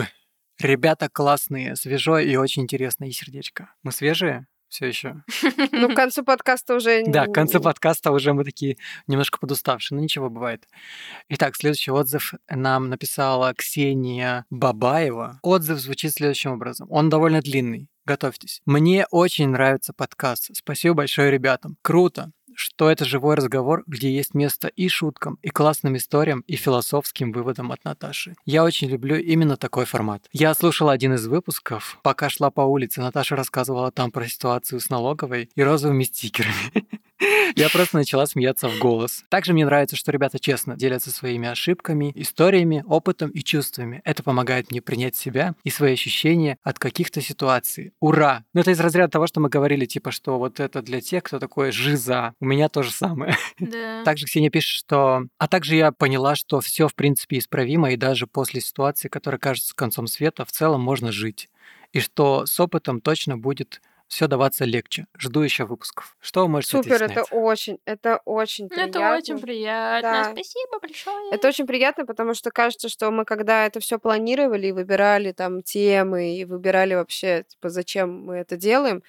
Ребята классные, свежо и очень интересно, и сердечко. Мы свежие все еще? Ну, к концу подкаста уже... Да, к концу подкаста уже мы такие немножко подуставшие, но ничего бывает. Итак, следующий отзыв нам написала Ксения Бабаева. Отзыв звучит следующим образом. Он довольно длинный. Готовьтесь. Мне очень нравится подкаст. Спасибо большое ребятам. Круто, что это живой разговор, где есть место и шуткам, и классным историям, и философским выводам от Наташи. Я очень люблю именно такой формат. Я слушала один из выпусков, пока шла по улице. Наташа рассказывала там про ситуацию с налоговой и розовыми стикерами. Я просто начала смеяться в голос. Также мне нравится, что ребята честно делятся своими ошибками, историями, опытом и чувствами. Это помогает мне принять себя и свои ощущения от каких-то ситуаций. Ура! Ну, это из разряда того, что мы говорили, типа, что вот это для тех, кто такой жиза. У меня то же самое. Да. Также Ксения пишет, что... А также я поняла, что все в принципе исправимо, и даже после ситуации, которая кажется концом света, в целом можно жить. И что с опытом точно будет все даваться легче. Жду еще выпусков. Что вы можете Супер, это очень, это очень Ну, приятно. Это очень приятно. Да. Спасибо большое. Это очень приятно, потому что кажется, что мы когда это все планировали и выбирали там темы и выбирали вообще, типа, зачем мы это делаем,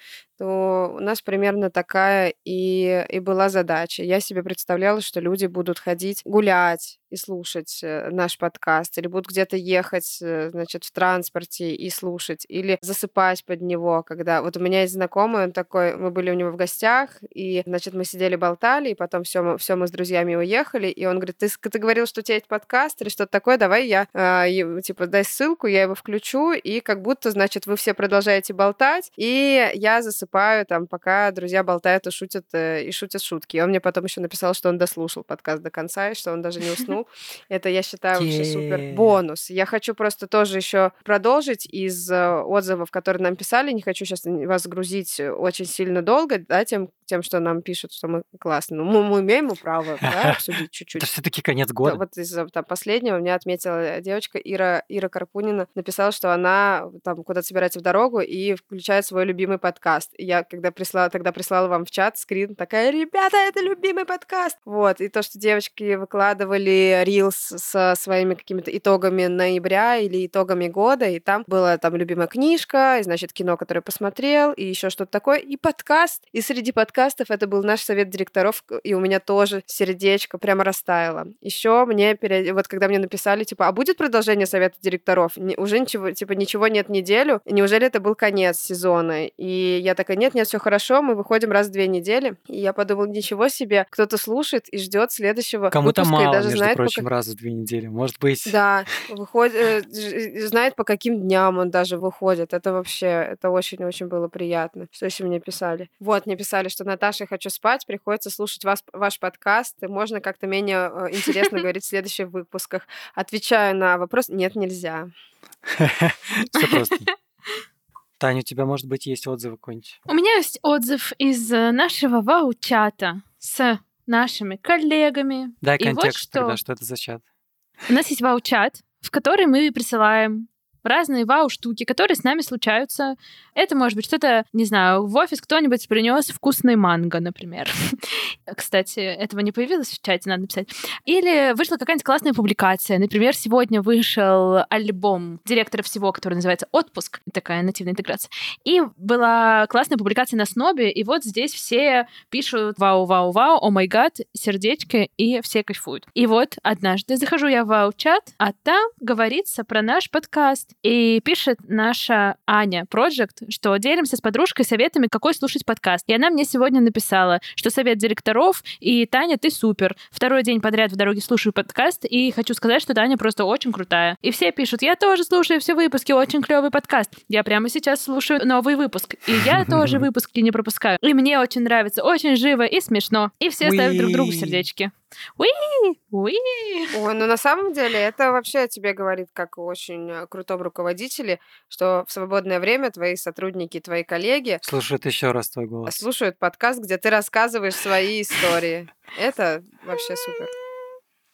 то у нас примерно такая и, и была задача. Я себе представляла, что люди будут ходить гулять и слушать э, наш подкаст, или будут где-то ехать, э, значит, в транспорте и слушать, или засыпать под него, когда... Вот у меня есть знакомый, он такой, мы были у него в гостях, и, значит, мы сидели, болтали, и потом все мы, все мы с друзьями уехали, и он говорит, ты, ты говорил, что у тебя есть подкаст или что-то такое, давай я, ему, типа, дай ссылку, я его включу, и как будто, значит, вы все продолжаете болтать, и я засыпаю там, пока друзья болтают и шутят, э, и шутят шутки. И он мне потом еще написал, что он дослушал подкаст до конца, и что он даже не уснул. Это, я считаю, вообще супер бонус. Я хочу просто тоже еще продолжить из э, отзывов, которые нам писали. Не хочу сейчас вас грузить э, очень сильно долго, да, тем, тем, что нам пишут, что мы классные. Ну, мы, мы имеем право да, обсудить чуть-чуть. Это все-таки конец Да, года. Вот из там, последнего меня отметила девочка Ира, Ира Карпунина. Написала, что она там куда-то собирается в дорогу и включает свой любимый подкаст. Я, когда прислала, тогда прислала вам в чат скрин, такая, ребята, это любимый подкаст. Вот. И то, что девочки выкладывали рилс со своими какими-то итогами ноября или итогами года, и там была там любимая книжка, и, значит, кино, которое посмотрел, и еще что-то такое, и подкаст. И среди подкастов это был наш совет директоров, и у меня тоже сердечко прямо растаяло. Еще мне, пере- вот когда мне написали, типа, а будет продолжение совета директоров? Не- уже ничего, типа, ничего нет неделю. Неужели это был конец сезона? И я такая, нет, нет, все хорошо, мы выходим раз в две недели. И я подумала, ничего себе, кто-то слушает и ждет следующего Кому-то выпуска, мало, даже между знает, по прочим, раз в две недели. Может быть... да, выходит, э, знает, по каким дням он даже выходит. Это вообще, это очень-очень было приятно. Что еще мне писали? Вот, мне писали, что Наташа, я хочу спать, приходится слушать вас, ваш подкаст, и можно как-то менее э, интересно говорить в следующих выпусках. Отвечаю на вопрос, нет, нельзя. Все просто. Таня, у тебя, может быть, есть отзывы какой-нибудь? У меня есть отзыв из э, нашего вау-чата с нашими коллегами. Дай И вот контекст что. тогда, что это за чат. У нас есть вау-чат, в который мы присылаем разные вау-штуки, которые с нами случаются. Это может быть что-то, не знаю, в офис кто-нибудь принес вкусный манго, например. Кстати, этого не появилось в чате, надо написать. Или вышла какая-нибудь классная публикация. Например, сегодня вышел альбом директора всего, который называется «Отпуск». Такая нативная интеграция. И была классная публикация на Снобе, и вот здесь все пишут «Вау-вау-вау», «О май гад», сердечки, и все кайфуют. И вот однажды захожу я в вау-чат, а там говорится про наш подкаст. И пишет наша Аня Project, что делимся с подружкой советами, какой слушать подкаст. И она мне сегодня написала, что совет директоров, и Таня, ты супер. Второй день подряд в дороге слушаю подкаст, и хочу сказать, что Таня просто очень крутая. И все пишут, я тоже слушаю все выпуски, очень клевый подкаст. Я прямо сейчас слушаю новый выпуск, и я тоже выпуски не пропускаю. И мне очень нравится, очень живо и смешно. И все ставят друг другу сердечки. Уи! Уи! Ой, ну на самом деле это вообще о тебе говорит как о очень э, крутом руководителе, что в свободное время твои сотрудники, твои коллеги Слушают еще раз твой голос. слушают подкаст, где ты рассказываешь свои истории. Это вообще супер.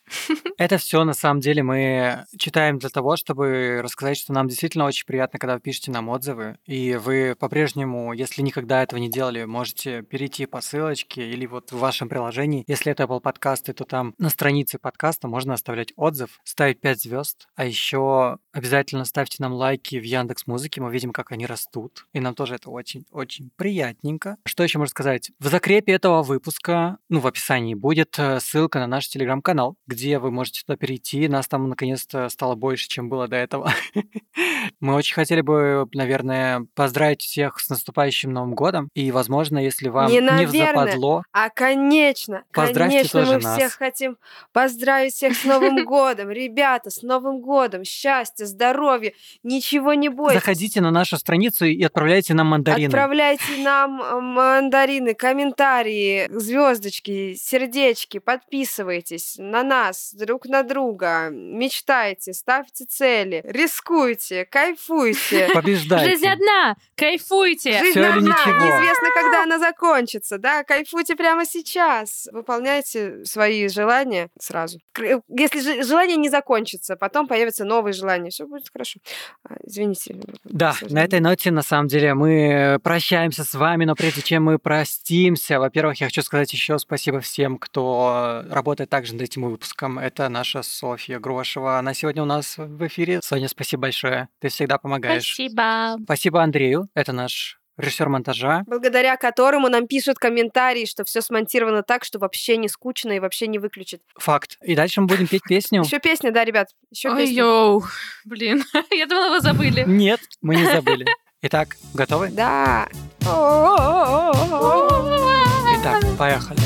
Это все на самом деле мы читаем для того, чтобы рассказать, что нам действительно очень приятно, когда вы пишете нам отзывы. И вы по-прежнему, если никогда этого не делали, можете перейти по ссылочке или вот в вашем приложении. Если это Apple подкасты, то там на странице подкаста можно оставлять отзыв, ставить 5 звезд. А еще обязательно ставьте нам лайки в Яндекс Музыке. Мы видим, как они растут. И нам тоже это очень-очень приятненько. Что еще можно сказать? В закрепе этого выпуска, ну, в описании будет э, ссылка на наш телеграм-канал, где где вы можете туда перейти. Нас там наконец-то стало больше, чем было до этого. Мы очень хотели бы, наверное, поздравить всех с наступающим Новым годом. И, возможно, если вам Не не наверное, взападло, А конечно, Поздравьте конечно, тоже мы нас. всех хотим поздравить всех с Новым годом. Ребята, с Новым годом. Счастья, здоровья, ничего не бойтесь. заходите на нашу страницу и отправляйте нам мандарины. Отправляйте нам э, мандарины, комментарии, звездочки, сердечки, подписывайтесь на нас, друг на друга, мечтайте, ставьте цели, рискуйте, кайфуйте. Побеждайте. Жизнь одна! Кайфуйте! Жизнь Всё одна, ничего. неизвестно, когда она закончится, да, кайфуйте прямо сейчас, выполняйте свои желания сразу. Если же- желание не закончится, потом появятся новые желания, все будет хорошо. А, Извините. Да, на этой ноте, на самом деле, мы прощаемся с вами, но прежде чем мы простимся, во-первых, я хочу сказать еще спасибо всем, кто работает также над этим выпуском. Это наша Софья Грошева. Она сегодня у нас в эфире. Соня, спасибо большое. Ты всегда помогаешь. Спасибо. Спасибо Андрею. Это наш режиссер монтажа. Благодаря которому нам пишут комментарии, что все смонтировано так, что вообще не скучно и вообще не выключит. Факт. И дальше мы будем петь песню. Еще песня, да, ребят? Еще песня. йоу. Блин, я думала, вы забыли. Нет, мы не забыли. Итак, готовы? Да. Итак, поехали.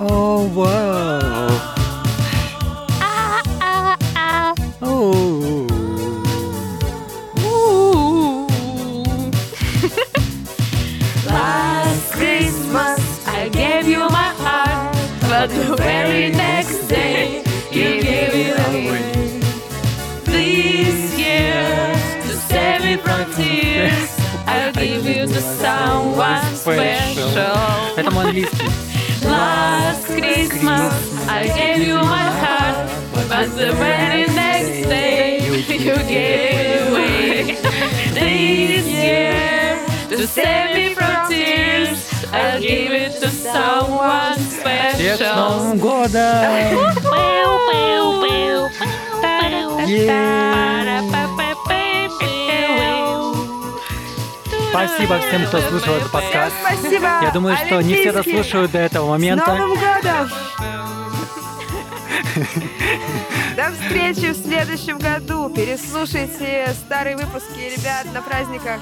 О, вау. someone special. Это мой английский. Last Christmas I gave you my heart, but the very next day you gave it away. This year, to save me from tears, I'll give it to someone Всех с special. Новым годом! Спасибо всем, кто слушал этот подкаст. Спасибо. Я думаю, что не все дослушают до этого С момента. Новым годом! До встречи в следующем году. Переслушайте старые выпуски, ребят, на праздниках.